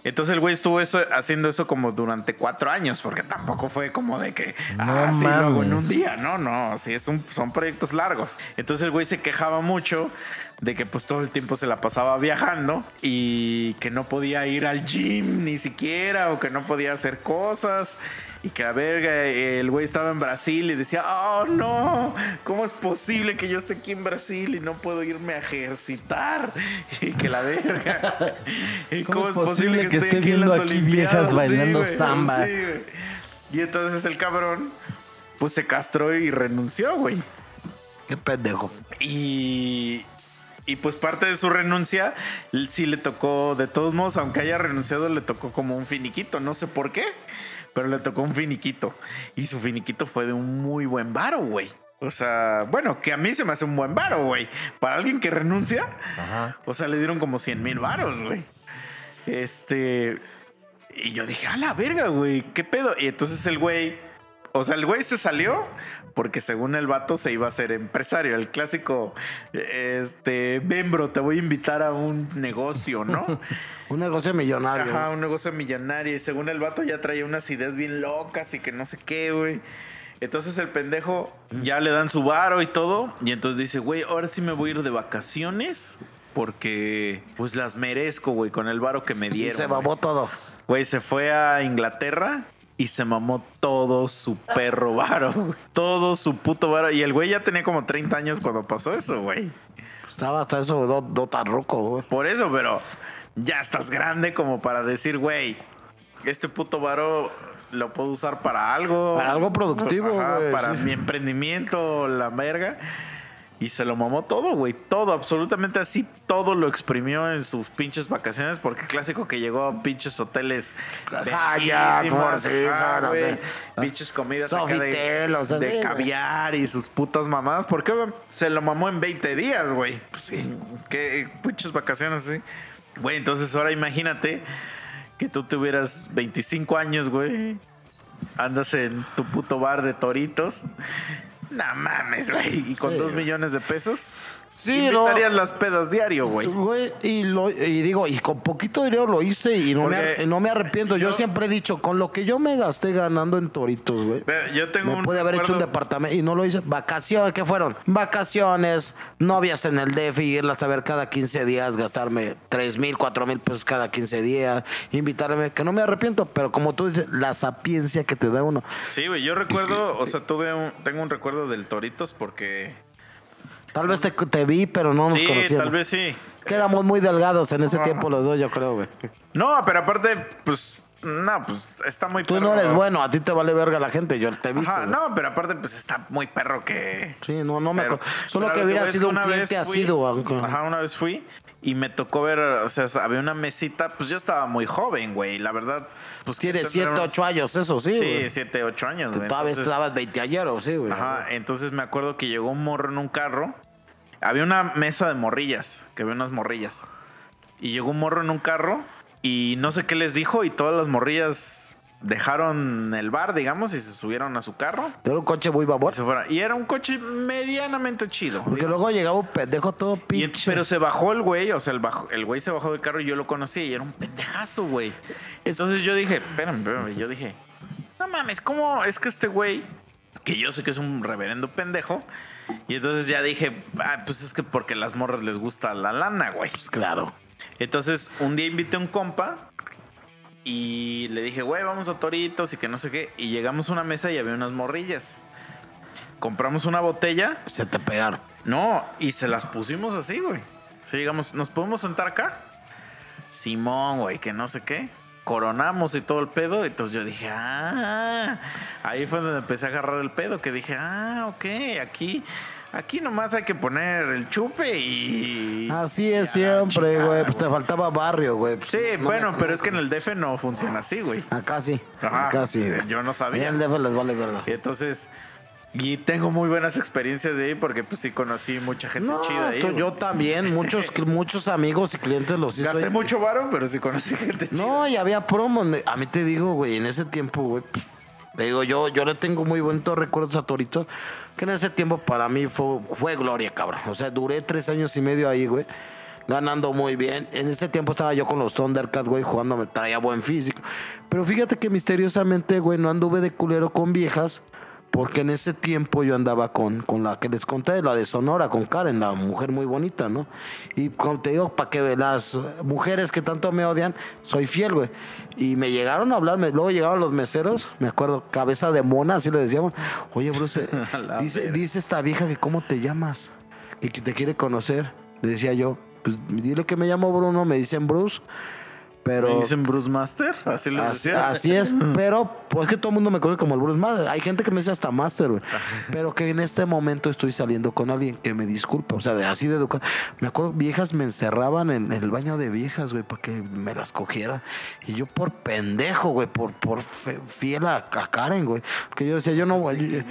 Entonces el güey estuvo eso, haciendo eso como durante cuatro años, porque tampoco fue como de que, No ah, sí, hago en un día. No, no, sí, es un- son proyectos largos. Entonces el güey se quejaba mucho de que pues todo el tiempo se la pasaba viajando y que no podía ir al gym ni siquiera o que no podía hacer cosas. Y que a verga, el güey estaba en Brasil y decía, oh no, ¿cómo es posible que yo esté aquí en Brasil y no puedo irme a ejercitar? *laughs* Y que la verga. *laughs* ¿Y ¿Cómo es posible que esté en viendo las aquí viejas Olimpiadas? bailando samba? sí, güey. Y entonces el cabrón, pues se castró y renunció, güey. Qué pendejo. Y, y pues parte de su renuncia sí le tocó, de todos modos, aunque haya renunciado, le tocó como un finiquito. No sé por qué, pero le tocó un finiquito. Y su finiquito fue de un muy buen varo, güey. O sea, bueno, que a mí se me hace un buen varo, güey. Para alguien que renuncia, Ajá. o sea, le dieron como 100 mil varos, güey. Este. Y yo dije, a la verga, güey, ¿qué pedo? Y entonces el güey. O sea, el güey se salió porque según el vato se iba a ser empresario. El clásico, este, ven, bro, te voy a invitar a un negocio, ¿no? *laughs* Un negocio millonario. Ajá, un negocio millonario. Y según el vato ya traía unas ideas bien locas y que no sé qué, güey. Entonces el pendejo ya le dan su varo y todo. Y entonces dice, güey, ahora sí me voy a ir de vacaciones. Porque pues las merezco, güey, con el varo que me Y dieron. se güey". mamó todo. Güey, se fue a Inglaterra y se mamó todo su perro varo, güey. Todo su puto varo. Y el güey ya tenía como 30 años cuando pasó eso, güey. Estaba hasta eso, no, no tan roco, güey. Por eso, pero ya estás grande como para decir, güey, este puto varo lo puedo usar para algo. Para algo productivo, Ajá, güey, Para sí. mi emprendimiento, la verga. Y se lo mamó todo, güey. Todo, absolutamente así. Todo lo exprimió en sus pinches vacaciones. Porque clásico que llegó a pinches hoteles. No sé. Pinches comidas de, Sofitel, o sea, de sí, güey. caviar y sus putas mamadas. Porque se lo mamó en 20 días, güey. Pues sí. Qué pinches vacaciones así. Güey, entonces ahora imagínate que tú tuvieras 25 años, güey. Andas en tu puto bar de toritos. No mames, güey. Y con Sí, dos millones de pesos. Sí, no. invitarías las pedas diario, güey. Güey, y, lo, y digo, y con poquito dinero lo hice y no, me, Porque no me arrepiento. Yo, yo- siempre he dicho, con lo que yo me gasté ganando en Toritos, güey. Yo tengo Me un pude haber hecho un departamento y no lo hice. Vacaciones, ¿qué fueron? Vacaciones, novias en el DF y irlas a ver cada 15 días, gastarme 3 mil, 4 mil pesos cada 15 días, invitarme, que no me arrepiento, pero como tú dices, la sapiencia que te da uno. Sí, güey. Yo recuerdo, o sea, tuve un, tengo un recuerdo del Toritos porque. Tal vez te, te vi, pero no nos sí, conocíamos. tal vez sí. Que éramos muy delgados en ese Ajá. tiempo los dos, yo creo, güey. No, pero aparte, pues. No, pues está muy Tú perro. no eres bueno, a ti te vale verga la gente, yo te he visto. Ajá, no, pero aparte, pues está muy perro que. Sí, no, no me acuerdo. Solo que hubiera sido un una vez cliente asiduo. aunque- Ajá, una vez fui y me tocó ver, o sea, había una mesita, pues yo estaba muy joven, güey, la verdad. Pues Tienes que 7, tendremos- 8 años, eso sí. Sí, güey. 7, 8 años, güey. Todavía Entonces- estabas 20 ayer, sí, güey. Ajá, entonces me acuerdo que llegó un morro en un carro. Había una mesa de morrillas, que había unas morrillas. Y llegó un morro en un carro y no sé qué les dijo y todas las morrillas dejaron el bar, digamos, y se subieron a su carro. Era un coche muy babor. y era un coche medianamente chido. Porque luego llegaba un pendejo todo pinche. pero se bajó el güey, o sea, el, bajo- el güey se bajó del carro y yo lo conocí y era un pendejazo, güey. Entonces yo dije, espérame, espérame, yo dije, no mames, ¿cómo es que este güey, que yo sé que es un reverendo pendejo, y entonces ya dije, ah, pues es que porque las morras les gusta la lana, güey. Pues claro. Entonces un día invité a un compa y le dije, güey, vamos a Toritos y que no sé qué, y llegamos a una mesa y había unas morrillas. Compramos una botella Se te pegaron. no, y se las pusimos así, güey. Sí, digamos, ¿nos podemos sentar acá? Simón, güey, que no sé qué. Coronamos y todo el pedo. Entonces yo dije, ah, ahí fue donde empecé a agarrar el pedo. Que dije, ah, ok, aquí, aquí nomás hay que poner el chupe y. Así es y siempre, güey. Pues te faltaba barrio, güey. Pues, Sí, no bueno, me- pero es que en el DF no funciona así, güey. Acá sí. Ajá. Acá sí, güey. Yo no sabía. En el DF les vale verga. Y entonces, y tengo muy buenas experiencias de ahí porque pues sí conocí mucha gente No, chida ahí. yo también. Muchos, *laughs* muchos amigos y clientes los hizo. Gasté ahí. mucho varo, pero sí conocí gente chida. No, y había promos. A mí te digo, güey, en ese tiempo, güey, pues, te digo, yo, yo le tengo muy buenos recuerdos a Toritos, que en ese tiempo para mí fue, fue gloria, cabrón. O sea, duré tres años y medio ahí, güey, ganando muy bien. En ese tiempo estaba yo con los Thundercats, güey, jugando, me traía buen físico. Pero fíjate que misteriosamente, güey, no anduve de culero con viejas. Porque en ese tiempo yo andaba con, con la que les conté, la de Sonora, con Karen, la mujer muy bonita, ¿no? Y como te digo, para que las mujeres que tanto me odian, soy fiel, güey. Y me llegaron a hablarme, luego llegaban los meseros, me acuerdo, cabeza de mona, así le decíamos. Oye, Bruce, *laughs* dice, dice esta vieja que cómo te llamas y que te quiere conocer. Le decía yo, pues dile que me llamo Bruno, me dicen Bruce, pero... ¿Me dicen Bruce Master? Así les decía. así es, *laughs* pero pues que todo el mundo me conoce como el Bruce Master. Hay gente que me dice hasta Master, güey. Pero que en este momento estoy saliendo con alguien que me disculpa, o sea, de, así de educado. Me acuerdo, viejas me encerraban en, en el baño de viejas, güey, para que me las cogiera. Y yo por pendejo, güey, por, por fe- fiel a, a Karen, güey. Que yo decía, yo no yo-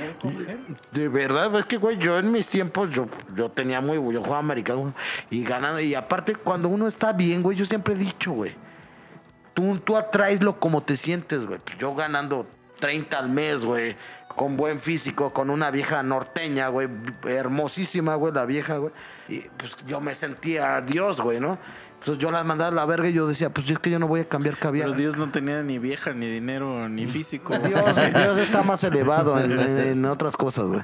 de verdad, es que, güey, yo en mis tiempos, yo, yo tenía muy, yo jugaba americano, güey, y ganando. Y aparte, cuando uno está bien, güey, yo siempre he dicho, güey. Tú, tú atraes lo como te sientes, güey. Yo ganando 30 al mes, güey. Con buen físico, con una vieja norteña, güey. Hermosísima, güey, la vieja, güey. Y pues yo me sentía Dios, güey, ¿no? Entonces yo las mandaba a la verga y yo decía, pues es que yo no voy a cambiar caviar. Pero Dios no tenía ni vieja, ni dinero, ni físico. Dios, Dios está más *laughs* elevado en, en otras cosas, güey.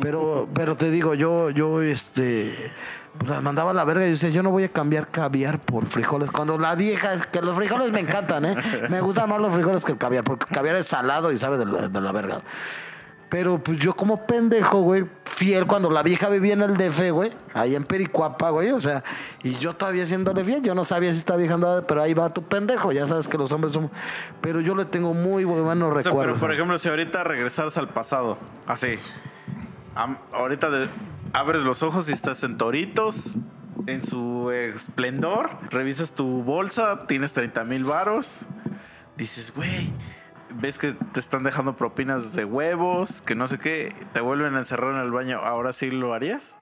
Pero, pero te digo, yo, yo, este, pues las mandaba a la verga y decía, yo no voy a cambiar caviar por frijoles. Cuando la vieja, que los frijoles me encantan, ¿eh? Me gustan más los frijoles que el caviar, porque el caviar es salado y sabe de la, de la verga. Pero pues yo como pendejo, güey, fiel cuando la vieja vivía en el DF, güey, ahí en Pericuapa, güey, o sea, y yo todavía haciéndole fiel, yo no sabía si esta vieja andaba, pero ahí va tu pendejo, ya sabes que los hombres son... Pero yo le tengo muy buenos O sea, recuerdos. pero por ejemplo, si ahorita regresaras al pasado, así, ahorita de- abres los ojos y estás en Toritos, en su esplendor. Revisas tu bolsa, tienes 30 mil varos. Dices, güey, ves que te están dejando propinas de huevos, que no sé qué. Te vuelven a encerrar en el baño. ¿Ahora sí lo harías?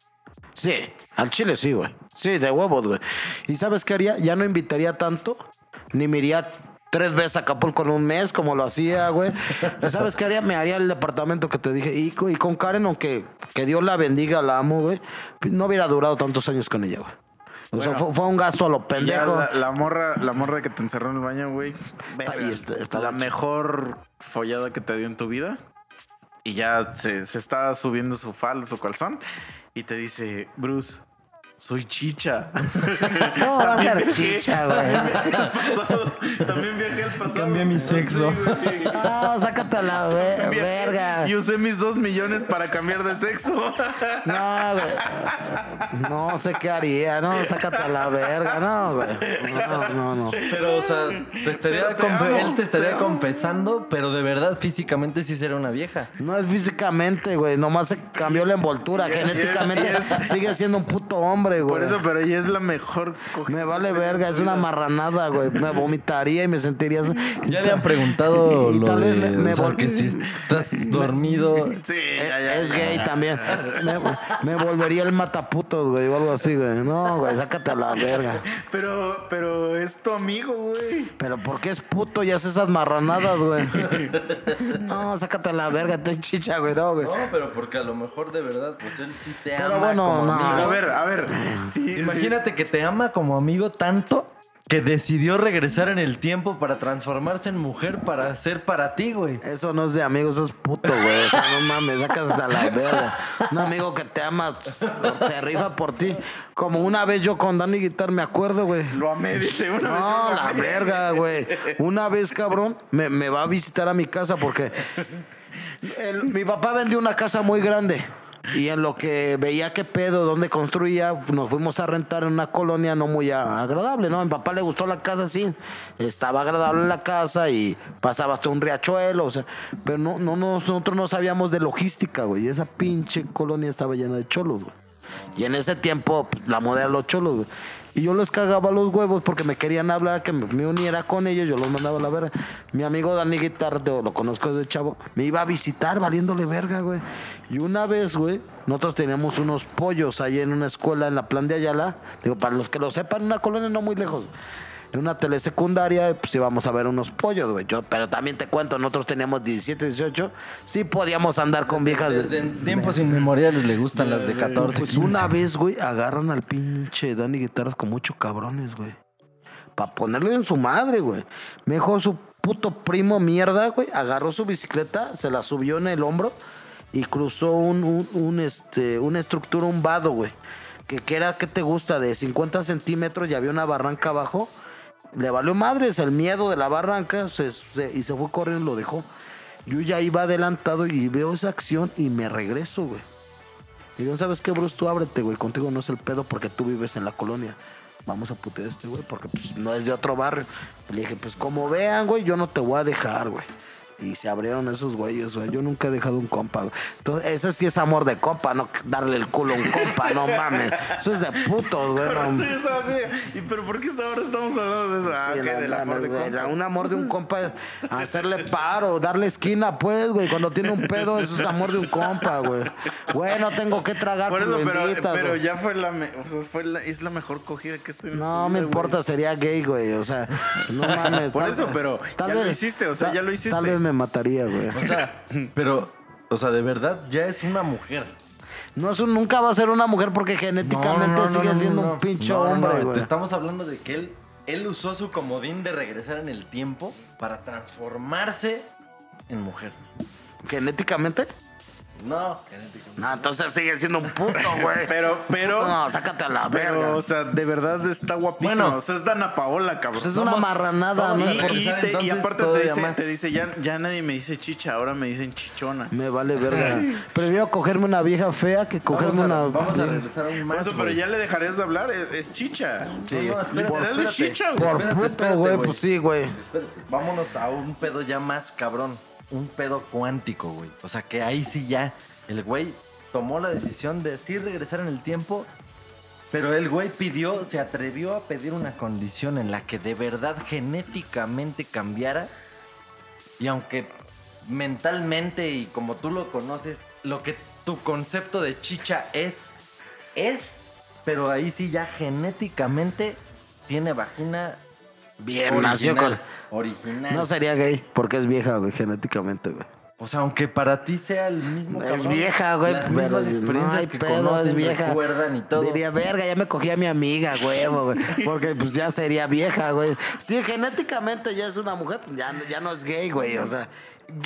Sí, al chile sí, güey. Sí, de huevos, güey. ¿Y sabes qué haría? Ya no invitaría tanto, ni me iría tres veces a Acapulco en un mes como lo hacía, güey. ¿Sabes qué haría? Me haría el departamento que te dije. Y, y con Karen, aunque que Dios la bendiga, la amo, güey, no hubiera durado tantos años con ella, güey. O sea, Bueno, fue, fue un gasto a lo pendejo. la, la morra, la morra que te encerró en el baño, güey. está- está la mejor follada que te dio en tu vida. Y ya se, se está subiendo su falda, su calzón. Y te dice, Bruce, soy chicha. *laughs* No, va a ser chicha, güey. También viajé al pasado. Cambié mi sexo. No, sácate a la verga. Y usé mis dos millones para cambiar de sexo. No, güey. No sé qué haría. No, sácate a la verga. No, güey. No, no, no. Pero, o sea, te estaría te amo, él te estaría amo. confesando, pero de verdad físicamente sí será una vieja. No es físicamente, güey. Nomás se cambió la envoltura. Genéticamente sigue siendo un puto hombre, güey. Por eso, pero ella es la mejor cogida Me vale verga, es una marranada, güey. Me vomitaría y me sentiría. Ya le han preguntado Y lo tal de, vez me- me o sea, vol- que si estás *laughs* dormido. Sí, Es, ya, ya, es ya, gay ya. también. Me, me volvería el mataputos, güey, o algo así, güey. No, güey, sácate a la verga. Pero, pero es tu amigo, güey. Pero ¿por qué es puto y hace esas marranadas, güey? No, sácate a la verga, te chicha, güey, no, güey. No, pero porque a lo mejor de verdad, pues él sí te Pero ama bueno, como no. amigo. A ver, a ver. Sí, Imagínate que te ama como amigo tanto que decidió regresar en el tiempo para transformarse en mujer para ser para ti, güey. Eso no es de amigos, eso es puto, güey. O sea, no mames, sácate a la verga. Un amigo que te ama, te rifa por ti. Como una vez yo con Dani Guitar, me acuerdo, güey. Lo amé, dice una vez. No, la amé. verga, güey. Una vez, cabrón, me, me va a visitar a mi casa porque el- mi papá vendió una casa muy grande. Y en lo que veía qué pedo, dónde construía, nos fuimos a rentar en una colonia no muy agradable, ¿no? A mi papá le gustó la casa, sí. Estaba agradable la casa y pasaba hasta un riachuelo, o sea. Pero no, no, no, nosotros no sabíamos de logística, güey. Esa pinche colonia estaba llena de cholos, güey. Y en ese tiempo, pues, la moda era los cholos, güey. Y yo les cagaba los huevos porque me querían hablar, que me, uniera con ellos, yo los mandaba a la verga. Mi amigo Dani Guitardo, lo conozco desde chavo, me iba a visitar valiéndole verga, güey. Y una vez, güey, nosotros teníamos unos pollos ahí en una escuela en la plan de Ayala. Digo, para los que lo sepan, una colonia no muy lejos. En una telesecundaria, pues íbamos a ver unos pollos, güey. Yo, pero también te cuento, nosotros teníamos 17, 18. Sí podíamos andar con viejas de... Desde tiempos inmemoriales le gustan las de 14, Pues 15. una vez, güey, agarran al pinche Dani Guitarras con muchos cabrones, güey. Para ponerle en su madre, güey. Mejor su puto primo mierda, güey. Agarró su bicicleta, se la subió en el hombro y cruzó un, un, un, este, una estructura, un vado, güey. Que, que era, ¿qué te gusta? De 50 centímetros y había una barranca abajo. Le valió madres el miedo de la barranca se- y se fue corriendo y lo dejó. Yo ya iba adelantado y veo esa acción y me regreso, güey. Y digo, ¿sabes qué, Bruce? Tú ábrete, güey. Contigo no es el pedo porque tú vives en la colonia. Vamos a putear a este, güey, porque pues, no es de otro barrio. Le dije, pues como vean, güey, yo no te voy a dejar, güey. Y se abrieron esos güeyes, güey. Yo nunca he dejado un compa, güey. Entonces, ese sí es amor de compa, no darle el culo a un compa, no mames. Eso es de putos, güey. Pero no. sí, eso. ¿Y pero por qué ahora estamos hablando de eso? Ah, Sí, no del amor mames, de güey. compa. Un amor de un compa, hacerle *laughs* paro, darle esquina, pues, güey. Cuando tiene un pedo, eso es amor de un compa, güey. Güey, no tengo que tragar, Por eso, pero, ya fue la, me- o sea, fue la, es la mejor cogida que estoy No me importa, sería gay, güey. O sea, no mames. *laughs* Por tal- eso, pero ya lo hiciste, o sea, ya lo hiciste. Tal vez me mataría, güey. O sea, *laughs* pero, o sea, de verdad ya es una mujer. No, eso nunca va a ser una mujer porque genéticamente No, no, no, sigue no, siendo no. un pinche No, no, hombre, no, güey. Te estamos hablando de que él, él usó su comodín de regresar en el tiempo para transformarse en mujer. ¿Genéticamente? No. No, entonces sigue siendo un puto, güey. Pero, pero. No, sácate a la verga. Pero, o sea, de verdad está guapísimo. Bueno. o sea, es Dana Paola, cabrón. Pues es una marranada, ¿no? Y, y te- y aparte te dice, te dice ya, ya nadie me dice chicha, ahora me dicen chichona. Me vale verga. *laughs* Prefiero cogerme una vieja fea que cogerme Vamos a, una. vamos a regresar a un más. eso, pero ya le dejarías de hablar, es, es chicha. Sí. No, no, espérate, Literal es espérate. chicha, güey. Por espérate, puto, espérate, güey. Pues sí, güey. Vámonos a un pedo ya más cabrón. Un pedo cuántico, güey. O sea, que ahí sí ya el güey tomó la decisión de sí regresar en el tiempo, pero el güey pidió, se atrevió a pedir una condición en la que de verdad genéticamente cambiara. Y aunque mentalmente y como tú lo conoces, lo que tu concepto de chicha es, es, pero ahí sí ya genéticamente tiene vagina Bien, nació con. original. No sería gay, porque es vieja, güey, genéticamente, güey. O sea, aunque para ti sea el mismo Es cabrón, vieja, güey, las pero mismas no experiencias hay que pedo, conocen, es vieja. recuerdan y todo. Diría, verga, ya me cogí a mi amiga, huevo, güey. *laughs* Porque pues ya sería vieja, güey. Si genéticamente ya es una mujer, pues, ya, ya no es gay, güey. O sea,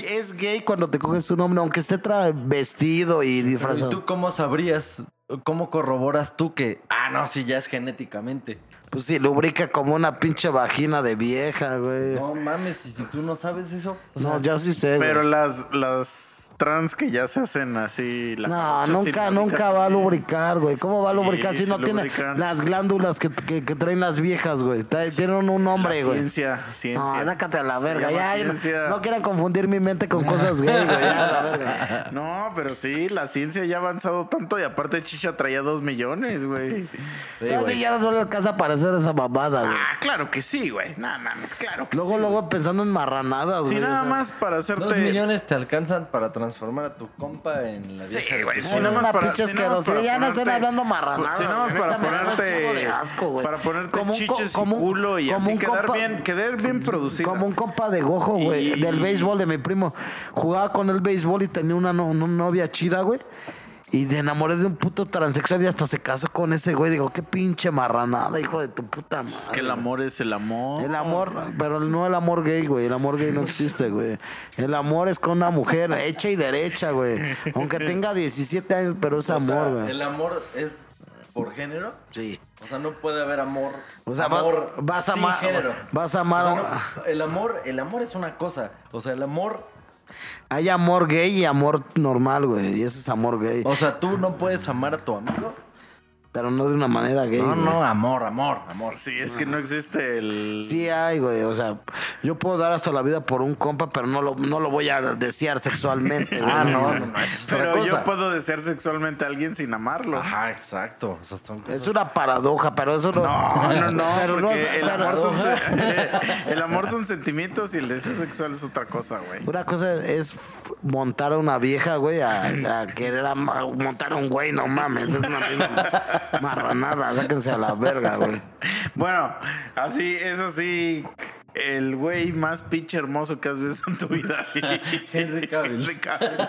es gay cuando te coges un hombre, aunque esté vestido y Pero, ¿y disfrazado. tú cómo sabrías, cómo corroboras tú que, ah, no, sí, ya es genéticamente? Pues sí, lubrica como una pinche vagina de vieja, güey. No mames, y si tú no sabes eso, o sea, No, yo sí sé, güey. Pero las, las trans que ya se hacen así. Las No, nunca, nunca va a lubricar, güey. ¿Cómo va a Sí, lubricar si sí no tiene lubrican. las glándulas que, que- que traen las viejas, güey? Tienen un nombre, güey. Ciencia, ciencia. No, sácate a la verga. Ya, no, no quieran confundir mi mente con cosas gay, güey. Ya, a la verga. *laughs* No, pero sí, la ciencia ya ha avanzado tanto y aparte Chicha traía dos millones, güey. sí, Todavía güey. ya no le alcanza a parecer esa mamada, güey. Ah, claro que sí, güey. Nada mames, claro que Luego, sí. luego pensando en marranadas, Sí, güey. nada o sea. más para hacerte. Dos millones te alcanzan para transformar a tu compa en la vieja. de güey, tus sí, nada más una para- pinche sí, nada más asquerosidad. para Ya no estén ponerte- hablando marranadas. Sí, nada más güey. para Neta, me da un ponerte. chingo de asco, güey. para ponerte Como un co- chiches como y un- culo y como así un quedar compa- bien, quedar bien producido. Como un compa de gojo, güey, Y- del béisbol de mi primo. Jugaba con el béisbol y tenía una, no- una novia chida, güey. Y me enamoré de un puto transexual y hasta se casó con ese güey. Digo, qué pinche marranada, hijo de tu puta madre. Es que el amor es el amor. El amor, pero no el amor gay, güey. El amor gay no existe, güey. El amor es con una mujer hecha y derecha, güey. Aunque tenga 17 años, pero es amor, güey. El amor es por género. Sí. O sea, no puede haber amor. O sea, va- amor vas a amar- género. vas a amar O sea, a- no, el amor, el amor es una cosa. O sea, el amor. Hay amor gay y amor normal, güey. Y ese es amor gay. O sea, tú no puedes amar a tu amigo. Pero no de una manera gay. No, güey. no, amor, amor, amor. Sí, es que no existe el. Sí hay, güey. O sea, yo puedo dar hasta la vida por un compa, pero no lo, no lo voy a desear sexualmente, güey. Ah, no, no, no, eso es otra Pero cosa. yo puedo desear sexualmente a alguien sin amarlo. Ajá, exacto. O sea, son cosas- Es una paradoja, pero eso no. No, no, no, *laughs* Pero no porque el, amor son, *laughs* el amor son sentimientos y el deseo sexual es otra cosa, güey. Una cosa es montar a una vieja, güey, a, a querer ama- montar a un güey, no mames. Es una pinche *laughs* marranada, sáquense a la verga, güey. Bueno, así, es así. El güey más pinche hermoso que has visto en tu vida. *laughs* Henry Cavill. Henry Cavill.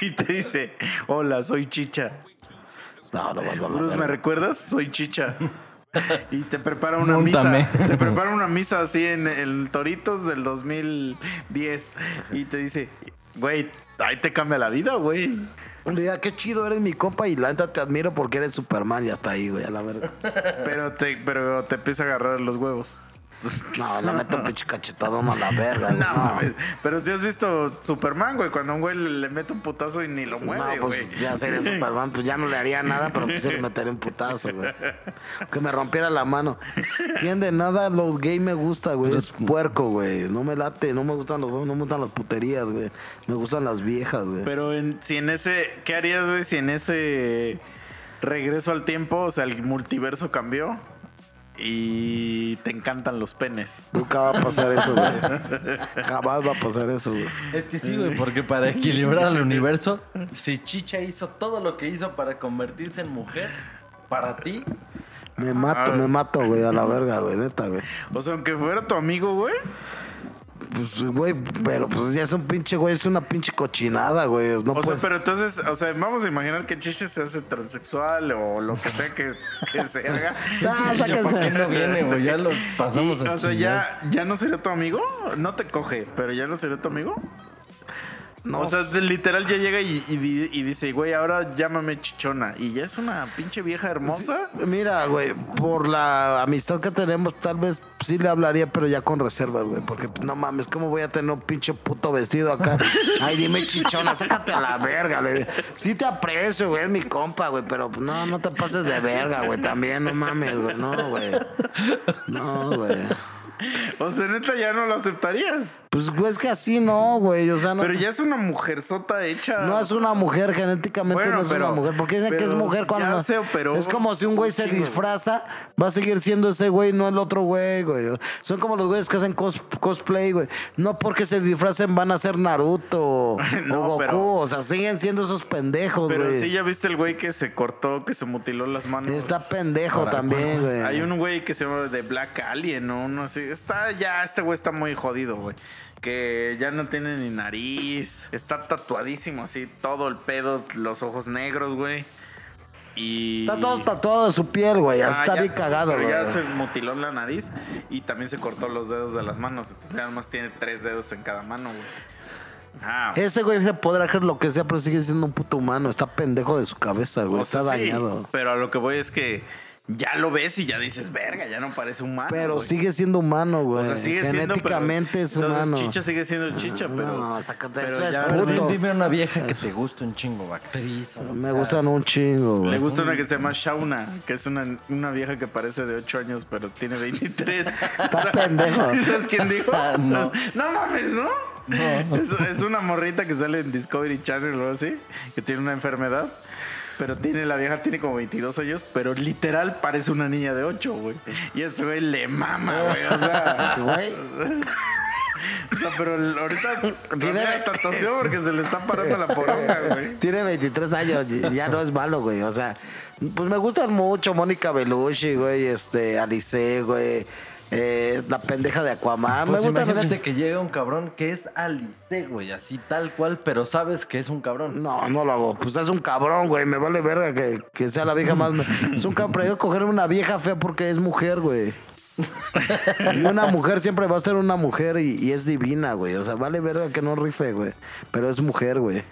Y te dice, hola, soy Chicha. No, no, no, no, Bruce, no. ¿me recuerdas? Soy Chicha. Y te prepara una Múntame. misa. Te prepara una misa así en el Toritos del 2010. Y te dice, güey, ahí te cambia la vida, güey. Un día, qué chido eres mi compa y la neta te admiro porque eres Superman y hasta ahí, güey, a la verga. *laughs* Pero te, pero te empieza a agarrar los huevos. No, le meto un pinche cachetadón a la verga, *laughs* güey. No, mames. Pero si has visto Superman, güey, cuando un güey le, le mete un putazo y ni lo mueve, no, güey. pues ya sería Superman, pues ya no le haría nada, pero pues le metería un putazo, güey. Que me rompiera la mano. ¿Quién de nada lo gay me gusta, güey? Es puerco, güey. No me late, no me gustan los no me gustan las puterías, güey. Me gustan las viejas, güey. Pero en- si en ese, ¿qué harías, güey, si en ese regreso al tiempo, o sea, el multiverso cambió y te encantan los penes? Nunca va a pasar eso, güey. *laughs* Jamás va a pasar eso, güey. Es que sí, güey, porque para equilibrar el universo, si Chicha hizo todo lo que hizo para convertirse en mujer, para ti, Me mato, me mato, güey, a la verga, güey, neta, güey. O sea, aunque fuera tu amigo, güey. Pues, güey, pero pues ya es un pinche, güey, es una pinche cochinada, güey. No o sea, pero entonces, o sea, vamos a imaginar que Chiche se hace transexual o lo que sea que, que se haga. *laughs* Ah, ¿para *laughs* qué sáquense. no viene, güey? Ya lo pasamos Y, a o sea, ya, ya no sería tu amigo. No te coge, pero ya no sería tu amigo. No, o sea, literal ya llega y, y di- y dice, güey, ahora llámame chichona. Y ya es una pinche vieja hermosa. Mira, güey, por la amistad que tenemos, tal vez sí le hablaría, pero ya con reservas, güey. Porque no mames, ¿cómo voy a tener un pinche puto vestido acá? *laughs* Ay, dime chichona, sácate a la verga, le Sí te aprecio, güey, es mi compa, güey, pero no, no te pases de verga, güey, también, no mames, güey, no, güey. No, güey. *laughs* O sea, neta, ya no lo aceptarías. Pues, güey, es que así no, güey. O sea, no. Pero ya es una mujerzota hecha. No es una mujer, genéticamente Bueno, no es pero- una mujer. Porque dicen que es pero mujer cuando. pero es como si un güey se disfraza, va a seguir siendo ese güey, no el otro güey, güey. Son como los güeyes que hacen cos- cosplay, güey. No porque se disfracen van a ser Naruto o *laughs* Goku. pero- O sea, siguen siendo esos pendejos, Pero güey. sí, ya viste el güey que se cortó, que se mutiló las manos. Está pendejo también, güey. Hay un güey que se llama The Black Alien, ¿no? No sé. Está ya, este güey está muy jodido, güey. Que ya no tiene ni nariz. Está tatuadísimo así, todo el pedo, los ojos negros, güey. Y. Está todo tatuado de su piel, güey. Ah, está ya- bien cagado, pero güey. ya se mutiló la nariz y también se cortó los dedos de las manos. Entonces nada más tiene tres dedos en cada mano, güey. Ah, Ese güey se podrá hacer lo que sea, pero sigue siendo un puto humano. Está pendejo de su cabeza, güey. o sea, está sí, dañado. pero a lo que voy es que ya lo ves y ya dices, verga, ya no parece humano. Pero güey". sigue siendo humano, güey. O sea, sigue siendo, pero- Genéticamente es entonces humano. Chicha sigue siendo chicha, pero. No, sácate, pero eso es ya- A ver, puto. dime una vieja que te guste un chingo, actriz. Me gustan un chingo, Le güey. gusta una que se llama Shauna, que es una, una vieja que parece de 8 años, pero tiene 23. Está *laughs* pendejo. *laughs* ¿Sabes quién dijo? *laughs* No. No mames, ¿no? No. Es, es una morrita que sale en Discovery Channel o algo así, que tiene una enfermedad. Pero tiene, la vieja tiene como 22 años, pero literal parece una niña de 8, güey. Y ese güey le mama, güey. O sea, *laughs* Güey, *laughs* o sea, pero ahorita Tiene- hasta tosió porque se le está parando la poronga, *laughs* güey. tiene 23 años, ya no es malo, güey. O sea, pues me gustan mucho Mónica Bellucci, güey, este, Alice, güey. Eh, la pendeja de Aquaman. Pues me gusta imagínate que llega un cabrón que es Alice, güey, así tal cual, pero sabes que es un cabrón. No, no lo hago. Pues es un cabrón, güey. Me vale verga que, que sea la vieja más. Es un cabrón. Cogerme una vieja fea porque es mujer, güey. Y una mujer siempre va a ser una mujer y, y es divina, güey. O sea, vale verga que no rife, güey. Pero es mujer, güey.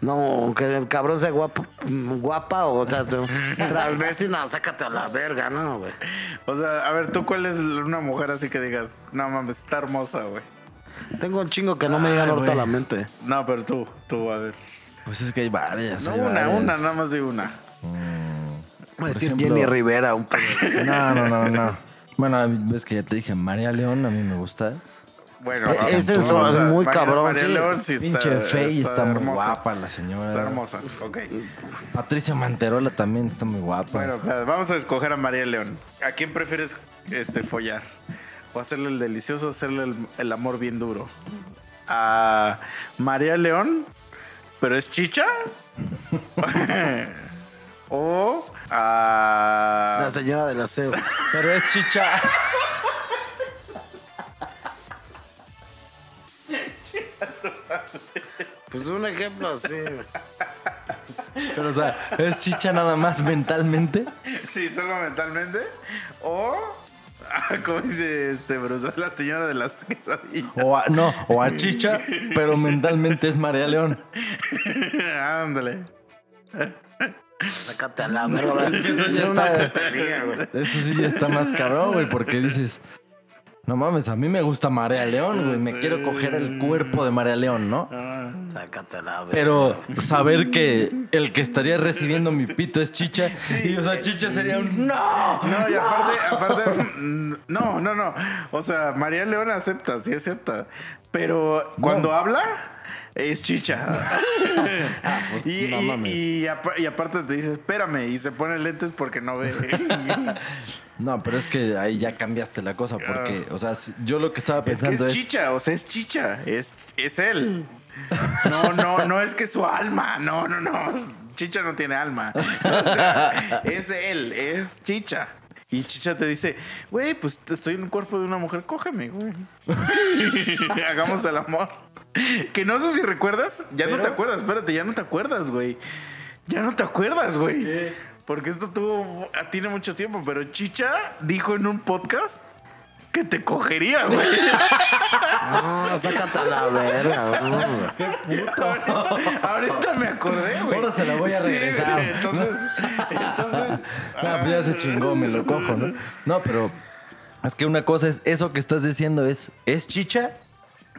No, que el cabrón sea guapo, guapa o, sea, transvesti, no, sácate a la verga, no, güey. O sea, a ver, ¿tú cuál es una mujer así que digas, no mames, está hermosa, güey? Tengo un chingo que no me llega Ay, ahorita a la mente. No, pero tú, tú, a ver. Pues es que hay varias. No, hay una, varias. una, nada más de una. Mm, Voy a por decir ejemplo- Jenny Rivera, un. *laughs* No, no, no, no. Bueno, ves que ya te dije, María León a mí me gusta. Bueno, Eh, es a- muy María- cabrón, María sí. León sí está, Pinche Fey está, muy hermosa. guapa la señora. Está hermosa, ok. Patricia Manterola también está muy guapa. Bueno, vamos a escoger a María León. ¿A quién prefieres este, follar? ¿O hacerle el delicioso o hacerle el, el amor bien duro? ¿A María León? ¿Pero es chicha? *laughs* ¿O a... La señora del aseo. Pero es chicha. *laughs* Pues un ejemplo así. Pero, o sea, es chicha nada más mentalmente. Sí, solo mentalmente. ¿O... *laughs* ¿Cómo dice este Bruce? La señora de las quesadillas. O a, no, o a chicha, pero mentalmente es María León. Ándale. Sácate a la que eso ya está-. Eso sí ya está más cabrón, güey, porque dices, no mames, a mí me gusta María León, güey, me Sí. quiero coger el cuerpo de María León, ¿no? Ah. Sácate a la verga. Pero saber que el que estaría recibiendo mi pito es chicha, y o sea, chicha sería un no. No, y aparte, aparte, mm, no, no, no. O sea, María León acepta, sí acepta. Pero cuando habla, es chicha. *laughs* pues, y, no y- mames. y apa- y aparte te dice, espérame, y se pone lentes porque no ve. *laughs* No, pero es que ahí ya cambiaste la cosa, porque, o sea, yo lo que estaba es que pensando es es, chicha, o sea, es chicha, es, es él. No, no, no es que su alma, no, no, no. Chicha no tiene alma. O sea, es él, es chicha. Y Chicha te dice, güey, pues estoy en el cuerpo de una mujer, cógeme, güey. *laughs* Hagamos el amor. Que no sé si recuerdas, ya no te acuerdas, espérate, ya no te acuerdas, güey. Ya no te acuerdas, güey. Porque esto tuvo, tiene mucho tiempo, pero Chicha dijo en un podcast que te cogería, güey. No, sácate a la verga, güey. ahorita, ahorita me acordé, güey. Ahora se la voy a Sí, regresar. güey, entonces, entonces. *laughs* no, pues ya se chingó, me lo cojo, ¿no? No, pero es que una cosa es, eso que estás diciendo es, ¿es chicha?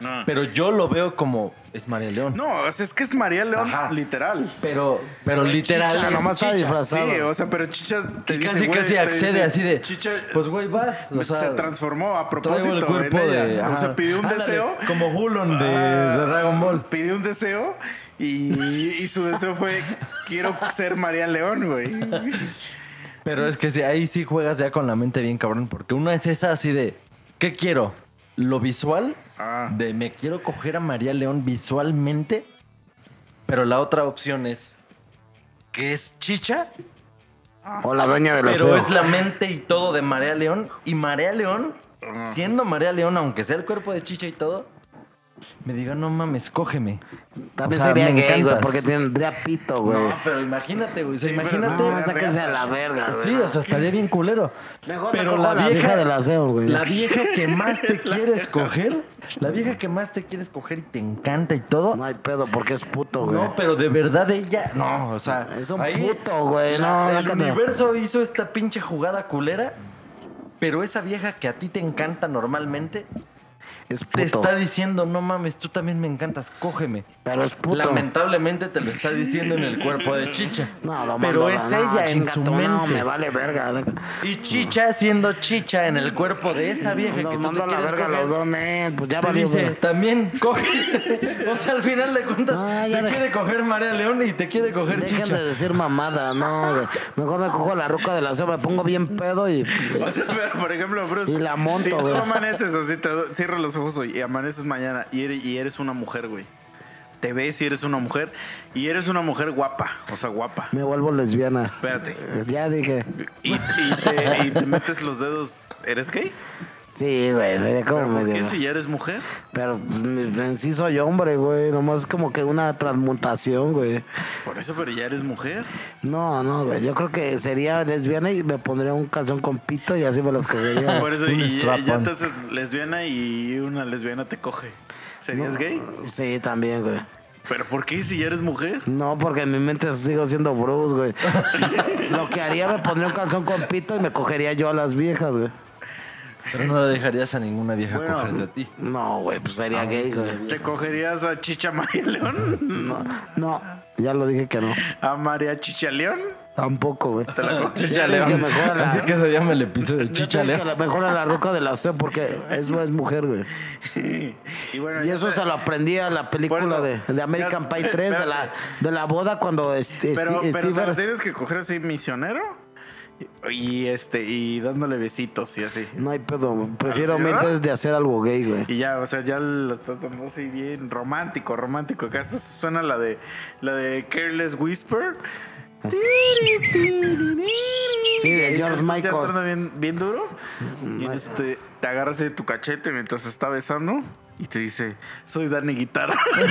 Ah. Pero yo lo veo como es María León. No, o sea, es que es María León, Ajá. literal. Pero, pero literal. Chicha, es nomás está disfrazado. Sí, o sea, pero Chicha te Y dice, casi güey, casi te accede dice, así de. Chicha pues güey, vas. O sea, se transformó a propósito el cuerpo en ella. de. o sea, pidió un Ándale, deseo. Como Hulon de, Ah, de Dragon Ball. Pidió un deseo y, y su deseo fue: Quiero ser María León, güey. Pero es que sí, ahí sí juegas ya con la mente bien cabrón. Porque una es esa así de. ¿Qué quiero? Lo visual. Ah. De me quiero coger a María León visualmente. Pero la otra opción es. Que es chicha. O la dueña del Pero aseo. es la mente y todo de María León. Y María León, siendo María León, aunque sea el cuerpo de chicha y todo, me diga, no mames, cógeme. También O sea, sería gay, güey, porque tendría pito, güey. No, pero imagínate, güey. o sea, Sí, pero imagínate. No, sáquense a la verga, güey. Sí, o sea, estaría bien culero. Mejor me pero la la vieja, vieja del aseo, güey. La vieja que más te *laughs* quieres coger, la vieja que más te quieres coger y te encanta y todo. No hay pedo, porque es puto, güey. No, pero de verdad ella, no, o sea, Es un ahí puto, güey, la- no, el universo hizo esta pinche jugada culera, pero esa vieja que a ti te encanta normalmente es te está diciendo, no mames, tú también me encantas, cógeme. Pero es puto. Lamentablemente te lo está diciendo en el cuerpo de Chicha. No, lo pero es no, ella en su tú, mente. No, me vale verga. Y Chicha siendo Chicha en el cuerpo de esa vieja que tú mando te a la verga coger, los dos, men. Pues ya valió, dice, también coge. o sea, al final de cuentas, Ah, te quiere coger María León y te quiere coger Dejen Chicha. de decir mamada, no, güey. Mejor me cojo la ruca del aseo, me pongo bien pedo y... O sea, pero, por ejemplo, Bruce. Y la monto, Si tú güey. amaneces así, te cierras los ojos hoy y amaneces mañana y eres, y eres una mujer, güey. Te ves y eres una mujer y eres una mujer guapa. O sea, guapa. Me vuelvo lesbiana. Espérate. Ya dije. Y, y te, y te metes los dedos. ¿Eres gay? Sí, güey, sería como ¿Pero ¿Por medio... qué si ya eres mujer? Pero pues, en sí soy hombre, güey. Nomás como que una transmutación, güey. Por eso, pero ya eres mujer. No, no, güey. Yo creo que sería lesbiana y me pondría un calzón con pito y así me los cogería. *laughs* Por eso, y ya te haces lesbiana y una lesbiana te coge. ¿Serías gay? Sí, también, güey. ¿Pero por qué si ya eres mujer? No, porque en mi mente sigo siendo Bruce, güey. *laughs* Lo que haría, me pondría un calzón con pito y me cogería yo a las viejas, güey. Pero no le dejarías a ninguna vieja Bueno. cogerte a ti. No, güey, pues sería gay, güey. ¿Te cogerías a Chicha María León? No, no, ya lo dije que no. ¿A María Chicha León? Tampoco, güey. *laughs* Chicha Ya dije que León. mejor a la- Así que se llama el episodio de Chicha que León. la mejor a la roca del aseo porque es, es mujer, güey. *laughs* Y bueno, Y eso se lo aprendí a la película eso, de, de American ya- Pie 3, de la, de la boda cuando este, Pero, Steve- pero te Steve- lo tienes que coger así misionero y este y dándole besitos y así. No hay pedo, prefiero ¿Sí, mil veces de hacer algo gay, güey. Y ya, o sea, ya lo estás dando así bien romántico, romántico. Acá esta suena la de la de Careless Whisper. *laughs* Sí, de George Michael. bien, bien duro. Y Ma- entonces te, agarras de tu cachete mientras está besando y te dice, soy Dani Guitarra. *laughs*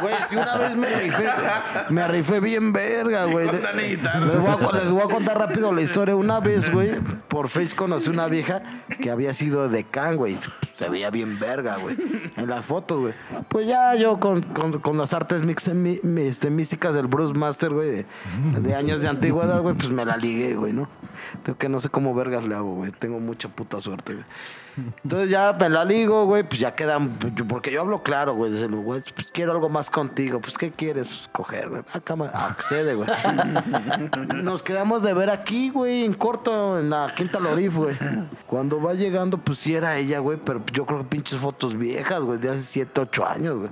Güey, si una vez me rifé, me rifé bien verga, güey. Les voy, a, les voy a contar rápido la historia. Una vez, güey, por Face conocí una vieja que había sido de Can, güey. Se veía bien verga, güey. En las fotos, güey. Pues ya yo con, con, con las artes mix, mi- mi- este, místicas del Bruce Master, güey, de, de años de antigüedad, güey, pues me la ligué, güey, ¿no? Tengo que no sé cómo vergas le hago, güey. Tengo mucha puta suerte, güey. Entonces ya me la ligo, güey, pues ya quedan, porque yo hablo claro, güey, desde luego, güey, pues quiero algo más contigo, pues ¿qué quieres? Pues, coger, güey, acá me accede, güey. *laughs* Nos quedamos de ver aquí, güey, en corto, en la Quinta Lorif, güey. Cuando va llegando, pues sí era ella, güey, pero yo creo que pinches fotos viejas, güey, de hace 7, 8 años, güey.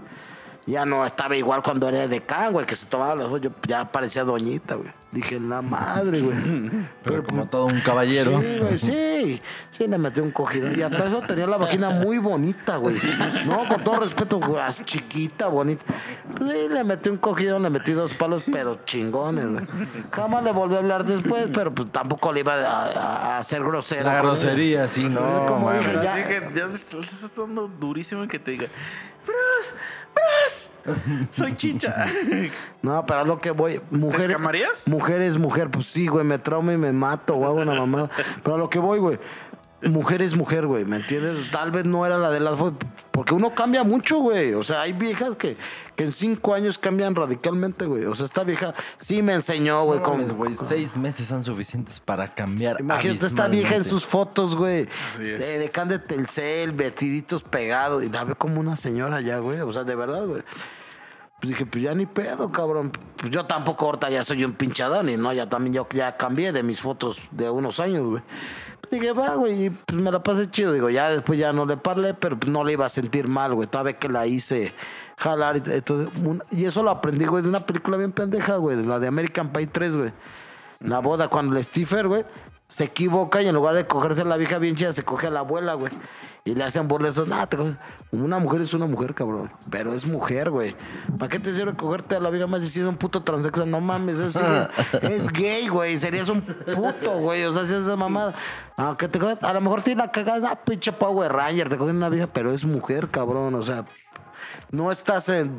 Ya no estaba igual cuando era de Can, güey, que se tomaba las fotos, yo ya parecía doñita, güey. Dije, la madre, güey. *laughs* Pero como todo un caballero. Sí, güey, sí. Sí, le metí un cogido. Y hasta eso tenía la vagina muy bonita, güey. No, con todo respeto, güey, chiquita, bonita. Pues sí, le metí un cogido, le metí dos palos, pero chingones, güey. Jamás le volví a hablar después, pero pues tampoco le iba a, a- a hacer grosera. La grosería, sí, no. como dije, ya- así que ya estás dando durísimo en que te diga, Bruce, Soy chicha. No, pero a lo que voy, mujer. escamarías? Mujer es mujer, pues sí, güey, me trauma y me mato, hago una mamada. Pero a lo que voy, güey. Mujer es mujer, güey, ¿me entiendes? Tal vez no era la de las fotos, porque uno cambia mucho, güey. O sea, hay viejas que, que en cinco años cambian radicalmente, güey. O sea, esta vieja sí me enseñó, güey. No con- seis meses son suficientes para cambiar. Imagínate esta vieja en sus fotos, güey. De, de can de Telcel, vestiditos pegados. Y la ve como una señora ya, güey. O sea, de verdad, güey. Pues dije, pues ya ni pedo, cabrón. Pues yo tampoco ahorita ya soy un pinchadón y no, ya también yo ya cambié de mis fotos de unos años, güey. Pues dije, va, güey, pues me la pasé chido. Digo, ya después ya no le parlé, pero pues no le iba a sentir mal, güey. Toda vez que la hice jalar y entonces, y eso lo aprendí, güey, de una película bien pendeja, güey, de la de American Pie 3, güey. La boda, cuando el Stiffer, güey, se equivoca y en lugar de cogerse a la vieja bien chida, se coge a la abuela, güey. Y le hacen burla eso. Nah, una mujer es una mujer, cabrón. Pero es mujer, güey. ¿Para qué te sirve cogerte a la vieja más si es un puto transexual? No mames, es, *laughs* es gay, güey. Serías un puto, güey. O sea, si es esa mamada. Aunque te coges, a lo mejor tiene la cagada, ah, pinche Power Ranger, te cogen una vieja, pero es mujer, cabrón. O sea, no estás eh,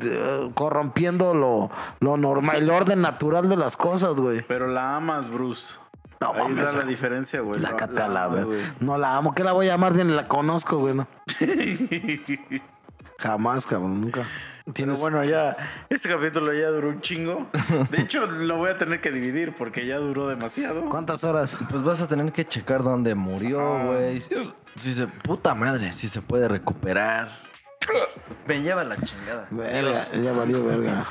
corrompiendo lo, lo normal, el orden natural de las cosas, güey. Pero la amas, Bruce. No Ahí mames. está la diferencia, güey. La La- cata la la amas, ver- güey. No la amo. ¿Qué la voy a llamar? Ni la conozco, güey. No. *laughs* Jamás, cabrón. Nunca. Pero bueno, ya, este capítulo ya duró un chingo. De hecho, lo voy a tener que dividir porque ya duró demasiado. ¿Cuántas horas? Pues vas a tener que checar dónde murió, Ah. güey. Si, si se. Puta madre, si se puede recuperar. *laughs* Me lleva la chingada. Verga, ya valió verga.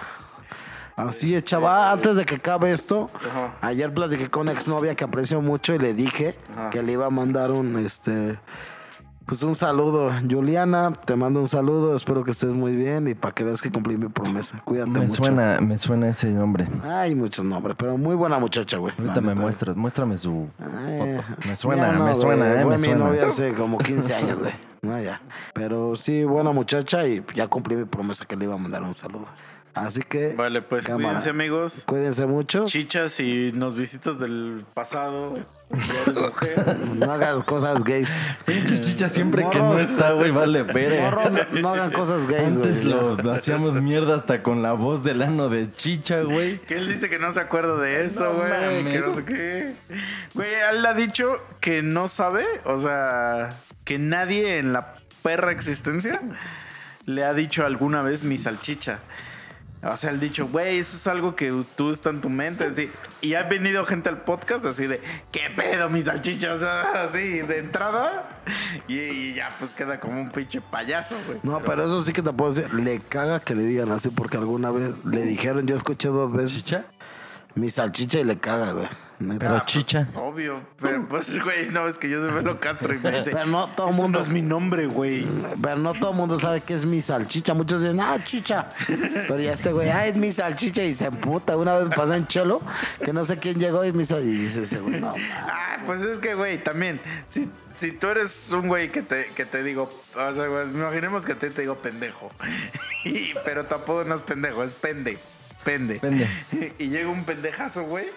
Así es, chaval. Antes de que acabe esto, Ajá. ayer platiqué con una exnovia que aprecio mucho y le dije Ajá. que le iba a mandar un, este, pues un saludo. Juliana, te mando un saludo. Espero que estés muy bien y para que veas que cumplí mi promesa. Cuídate Me mucho. suena, me suena ese nombre. Hay muchos nombres, pero muy buena muchacha, güey. Ahorita me muestras, muéstrame su Ay. Me suena, no, me suena, eh, Fue me mi suena. novia hace como 15 años, güey. No, ya. Pero sí, buena muchacha y ya cumplí mi promesa que le iba a mandar un saludo. Así que. Vale, pues cámara. cuídense, amigos. Cuídense mucho. Chichas, si nos visitas del pasado. *laughs* No hagan cosas gays. Pinche chicha siempre que no Morros. está, güey, vale, pere. Morro, no, no hagan cosas gays, güey. Antes lo, lo hacíamos mierda hasta con la voz del ano de chicha, güey. Que él dice que no se acuerda de eso, No güey. mames. que no sé qué. Güey, él ha dicho que no sabe, o sea, que nadie en la perra existencia le ha dicho alguna vez mi salchicha. O sea, el dicho, güey, eso es algo que tú está en tu mente. Así. Y ha venido gente al podcast así de, ¿qué pedo, mi salchicha? O *laughs* sea, así, de entrada. Y, y ya, pues queda como un pinche payaso, güey. No, pero eso sí que te puedo decir. Le caga que le digan así porque alguna vez le dijeron, yo escuché dos veces ¿Chicha? mi salchicha y le caga, güey. Neta. Pero chicha. Pues, obvio, pero pues, güey, no, es que yo soy Velo Castro y me dice, Pero no todo el "Eso mundo no es mi nombre, güey. Pero no todo el mundo sabe que es mi salchicha. Muchos dicen, ah, chicha. Pero ya este güey, ah, es mi salchicha y se emputa. Una vez me pasó en Cholo, que no sé quién llegó y me hizo. Y dice ese güey, no, Ah, pues es que, güey, también, si, si tú eres un güey que te, que te digo, o sea, güey, imaginemos que a ti te digo pendejo. *laughs* Y- pero tu apodo no es pendejo, es pende. Pende. Pende. *laughs* Y llega un pendejazo, güey.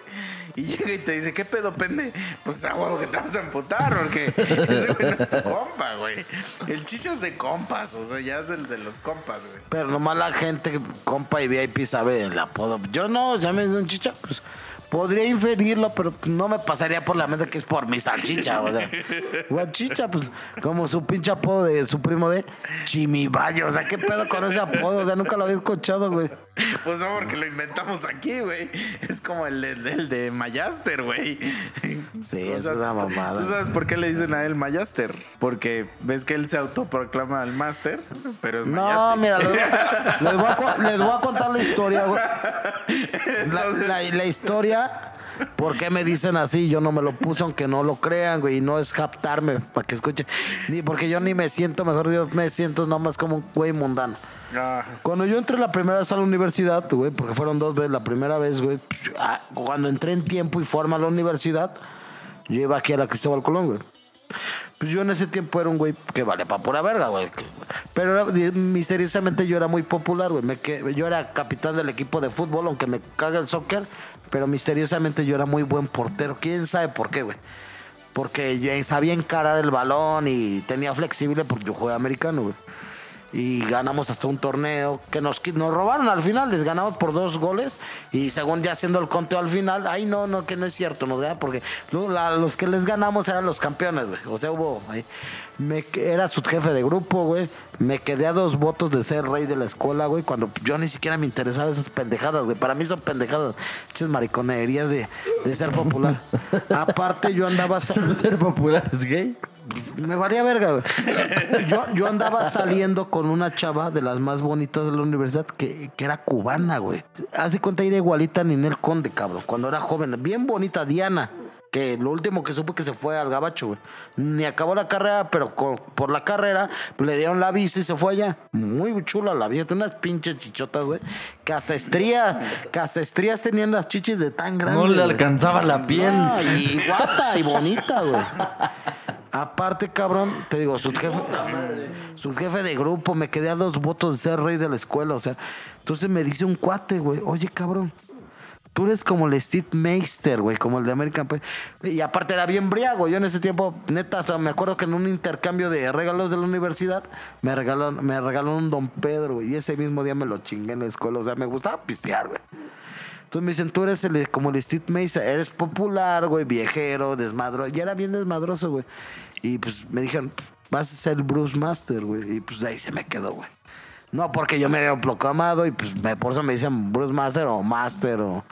Y llega y te dice, ¿qué pedo, pende? Pues a huevo que te vas a emputar, porque *laughs* ese güey no es tu compa, güey. El chicha es de compas, o sea, ya es el de los compas, güey. Pero nomás la gente, compa y VIP, sabe el apodo. Yo no, ya me dice un chicha, pues podría inferirlo, pero no me pasaría por la mente que es por mi salchicha, o sea. *laughs* Güey, chicha, pues como su pinche apodo de su primo de Chimibayo. O sea, ¿qué pedo con ese apodo? O sea, nunca lo había escuchado, güey. Pues no, porque lo inventamos aquí, güey. Es como el de, el de Mayaster, güey. Sí, O esa sea, es la mamada. ¿Tú sabes por qué le dicen a él Mayaster? Porque ves que él se autoproclama al máster, pero es No, Mayaster. mira, les voy, a, *laughs* les voy contar la historia, güey. La, la- la historia, ¿por qué me dicen así? Yo no me lo puse, aunque no lo crean, güey. Y no es captarme para que escuchen. Ni porque yo ni me siento, mejor yo me siento nomás como un güey mundano. Ah, Cuando yo entré la primera vez a la universidad, güey, porque fueron dos veces, la primera vez, güey, ah, cuando entré en tiempo y forma a la universidad, yo iba aquí a la Cristóbal Colón, güey. Pues yo en ese tiempo era un güey que vale para pura verga, güey. Pero misteriosamente yo era muy popular, güey. Me que- Yo era capitán del equipo de fútbol, aunque me caga el soccer, pero misteriosamente yo era muy buen portero. ¿Quién sabe por qué, güey? Porque sabía encarar el balón y tenía flexible porque yo jugué americano, güey. y ganamos hasta un torneo que nos, nos robaron al final, les ganamos por dos goles y según ya haciendo el conteo al final, ay no, no, que no es cierto, no, ¿verdad? porque los que les ganamos eran los campeones, güey. O sea, hubo. Me, era su jefe de grupo, güey. Me quedé a dos votos de ser rey de la escuela, güey, cuando yo ni siquiera me interesaba esas pendejadas, güey. Para mí son pendejadas, muchas mariconerías de, de ser popular. *laughs* Aparte, yo andaba... *laughs* ¿Ser popular es gay? me valía verga, güey. Yo, yo andaba saliendo con una chava de las más bonitas de la universidad que, que era cubana, güey. Haz de cuenta, era igualita a Ninel Conde, cabrón. Cuando era joven. Bien bonita, Diana. Que lo último que supe que se fue al gabacho, güey. Ni acabó la carrera, pero por la carrera le dieron la visa y se fue allá. Muy chula la vieja. Unas pinches chichotas, güey. Que hasta estrías, que hasta estrías tenían las chichis de tan grandes. No le güey. alcanzaba la piel. Y guapa y bonita, güey. Aparte, cabrón, te digo, su jefe, su jefe de grupo, me quedé a dos votos de ser rey de la escuela, o sea. Entonces me dice un cuate, güey, oye, cabrón, tú eres como el Steve Meister, güey, como el de American Pie. Y aparte era bien briago, yo en ese tiempo, neta, hasta me acuerdo que en un intercambio de regalos de la universidad, me regalaron, me regalaron un Don Pedro, güey, y ese mismo día me lo chingué en la escuela, o sea, me gustaba pistear, güey. Entonces me dicen, tú eres el, como el Steve Mesa, eres popular, güey, viejero, desmadro. Y era bien desmadroso, güey. Y pues me dijeron, vas a ser Bruce Master, güey. Y pues ahí se me quedó, güey. No, porque yo me había proclamado y pues me- por eso me dicen Bruce Master o Master o,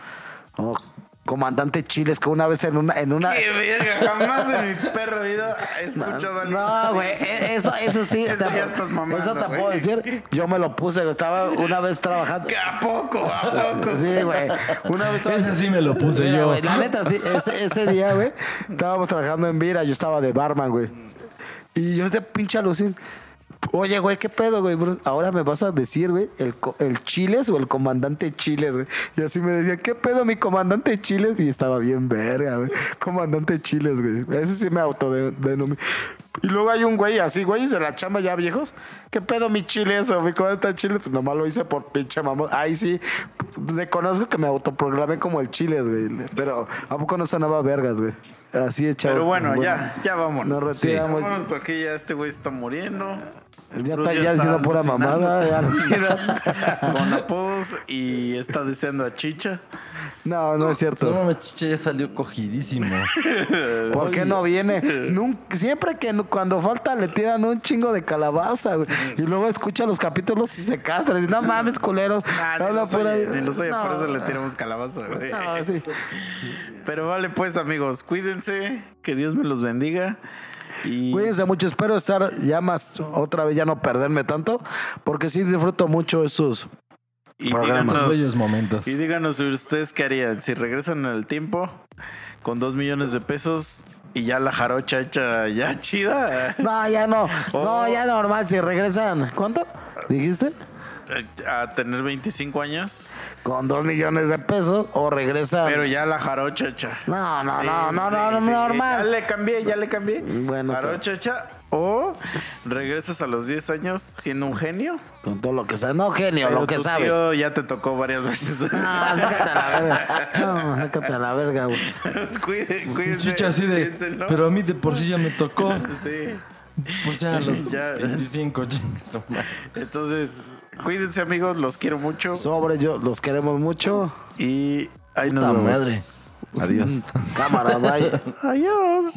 o Comandante Chiles, que una vez en una... En una ¡Qué verga! Jamás en mi perra vida he escuchado no, güey, e- eso, eso sí. Eso ya estás mamando, Eso te puedo decir. Yo me lo puse, estaba una vez trabajando. ¿A poco? ¿A poco? Sí, güey. Una vez estaba- Ese sí me lo puse Mira, yo. la neta, sí, ese, ese día, güey, estábamos trabajando en Vira, yo estaba de barman, güey. Y yo de pinche alucín. Oye, güey, ¿qué pedo, güey? bro? Ahora me vas a decir, güey, el, co- el Chiles o el comandante Chiles, güey. Y así me decía, ¿qué pedo, mi comandante Chiles? Y estaba bien verga, güey. Comandante Chiles, güey. Ese sí me autodenominé. Y luego hay un güey así, güeyes de la chamba ya viejos. ¿Qué pedo, mi Chiles o mi comandante Chiles? Pues nomás lo hice por pinche mamón. Ahí sí, reconozco que me autoprogramé como el Chiles, güey. Pero ¿a poco no sonaba vergas, güey? Así echado. Pero bueno, ya, ya vámonos. Nos retiramos. Vámonos porque ya este güey está muriendo. Ya está ya diciendo pura mamada. ya. *laughs* Con apodos y está deseando a Chicha. No, no es No cierto. mames, chiche ya salió cogidísimo. *laughs* ¿Por qué no viene? Nunca- siempre que no- cuando falta le tiran un chingo de calabaza, güey. Y luego escucha los capítulos y se castra. Dice, no mames, culeros. Ah, Habla los pura- oye, ni los oye, por No, eso le tiramos calabaza, güey. No, sí. Pero vale, pues, amigos, cuídense, que Dios me los bendiga. Y Cuídense mucho, espero estar ya más, otra vez ya no perderme tanto, porque sí disfruto mucho estos y programas. Díganos, bellos momentos. y díganos ustedes qué harían si regresan en el tiempo con dos millones de pesos y ya la jarocha hecha ya chida. No, ya no, Oh. no, ya normal, si regresan, ¿cuánto? ¿Dijiste? Eh, A tener 25 años, Con dos millones de pesos o regresan. pero ya la jarocha hecha. No, no, Sí, no, no, sí, no, no, sí, Ya normal. le cambié, ya le cambié. Bueno, Jarocha hecha. O regresas a los 10 años siendo un genio. Con todo lo que sabes. No, genio, pero lo que tu sabes. tío ya te tocó varias veces. *laughs* No, sácate a la verga. No, sácate a la verga, güey. Cuide- cuídense. Chicha así de. piénsenlo. Pero a mí de por sí ya me tocó. Sí. Pues ya a los *laughs* Ya. 25, chingas. Entonces, cuídense amigos, los quiero mucho. Sobre yo, los queremos mucho. Y ahí Puta nos vemos. madre. Adiós. *laughs* Cámara, bye. Adiós.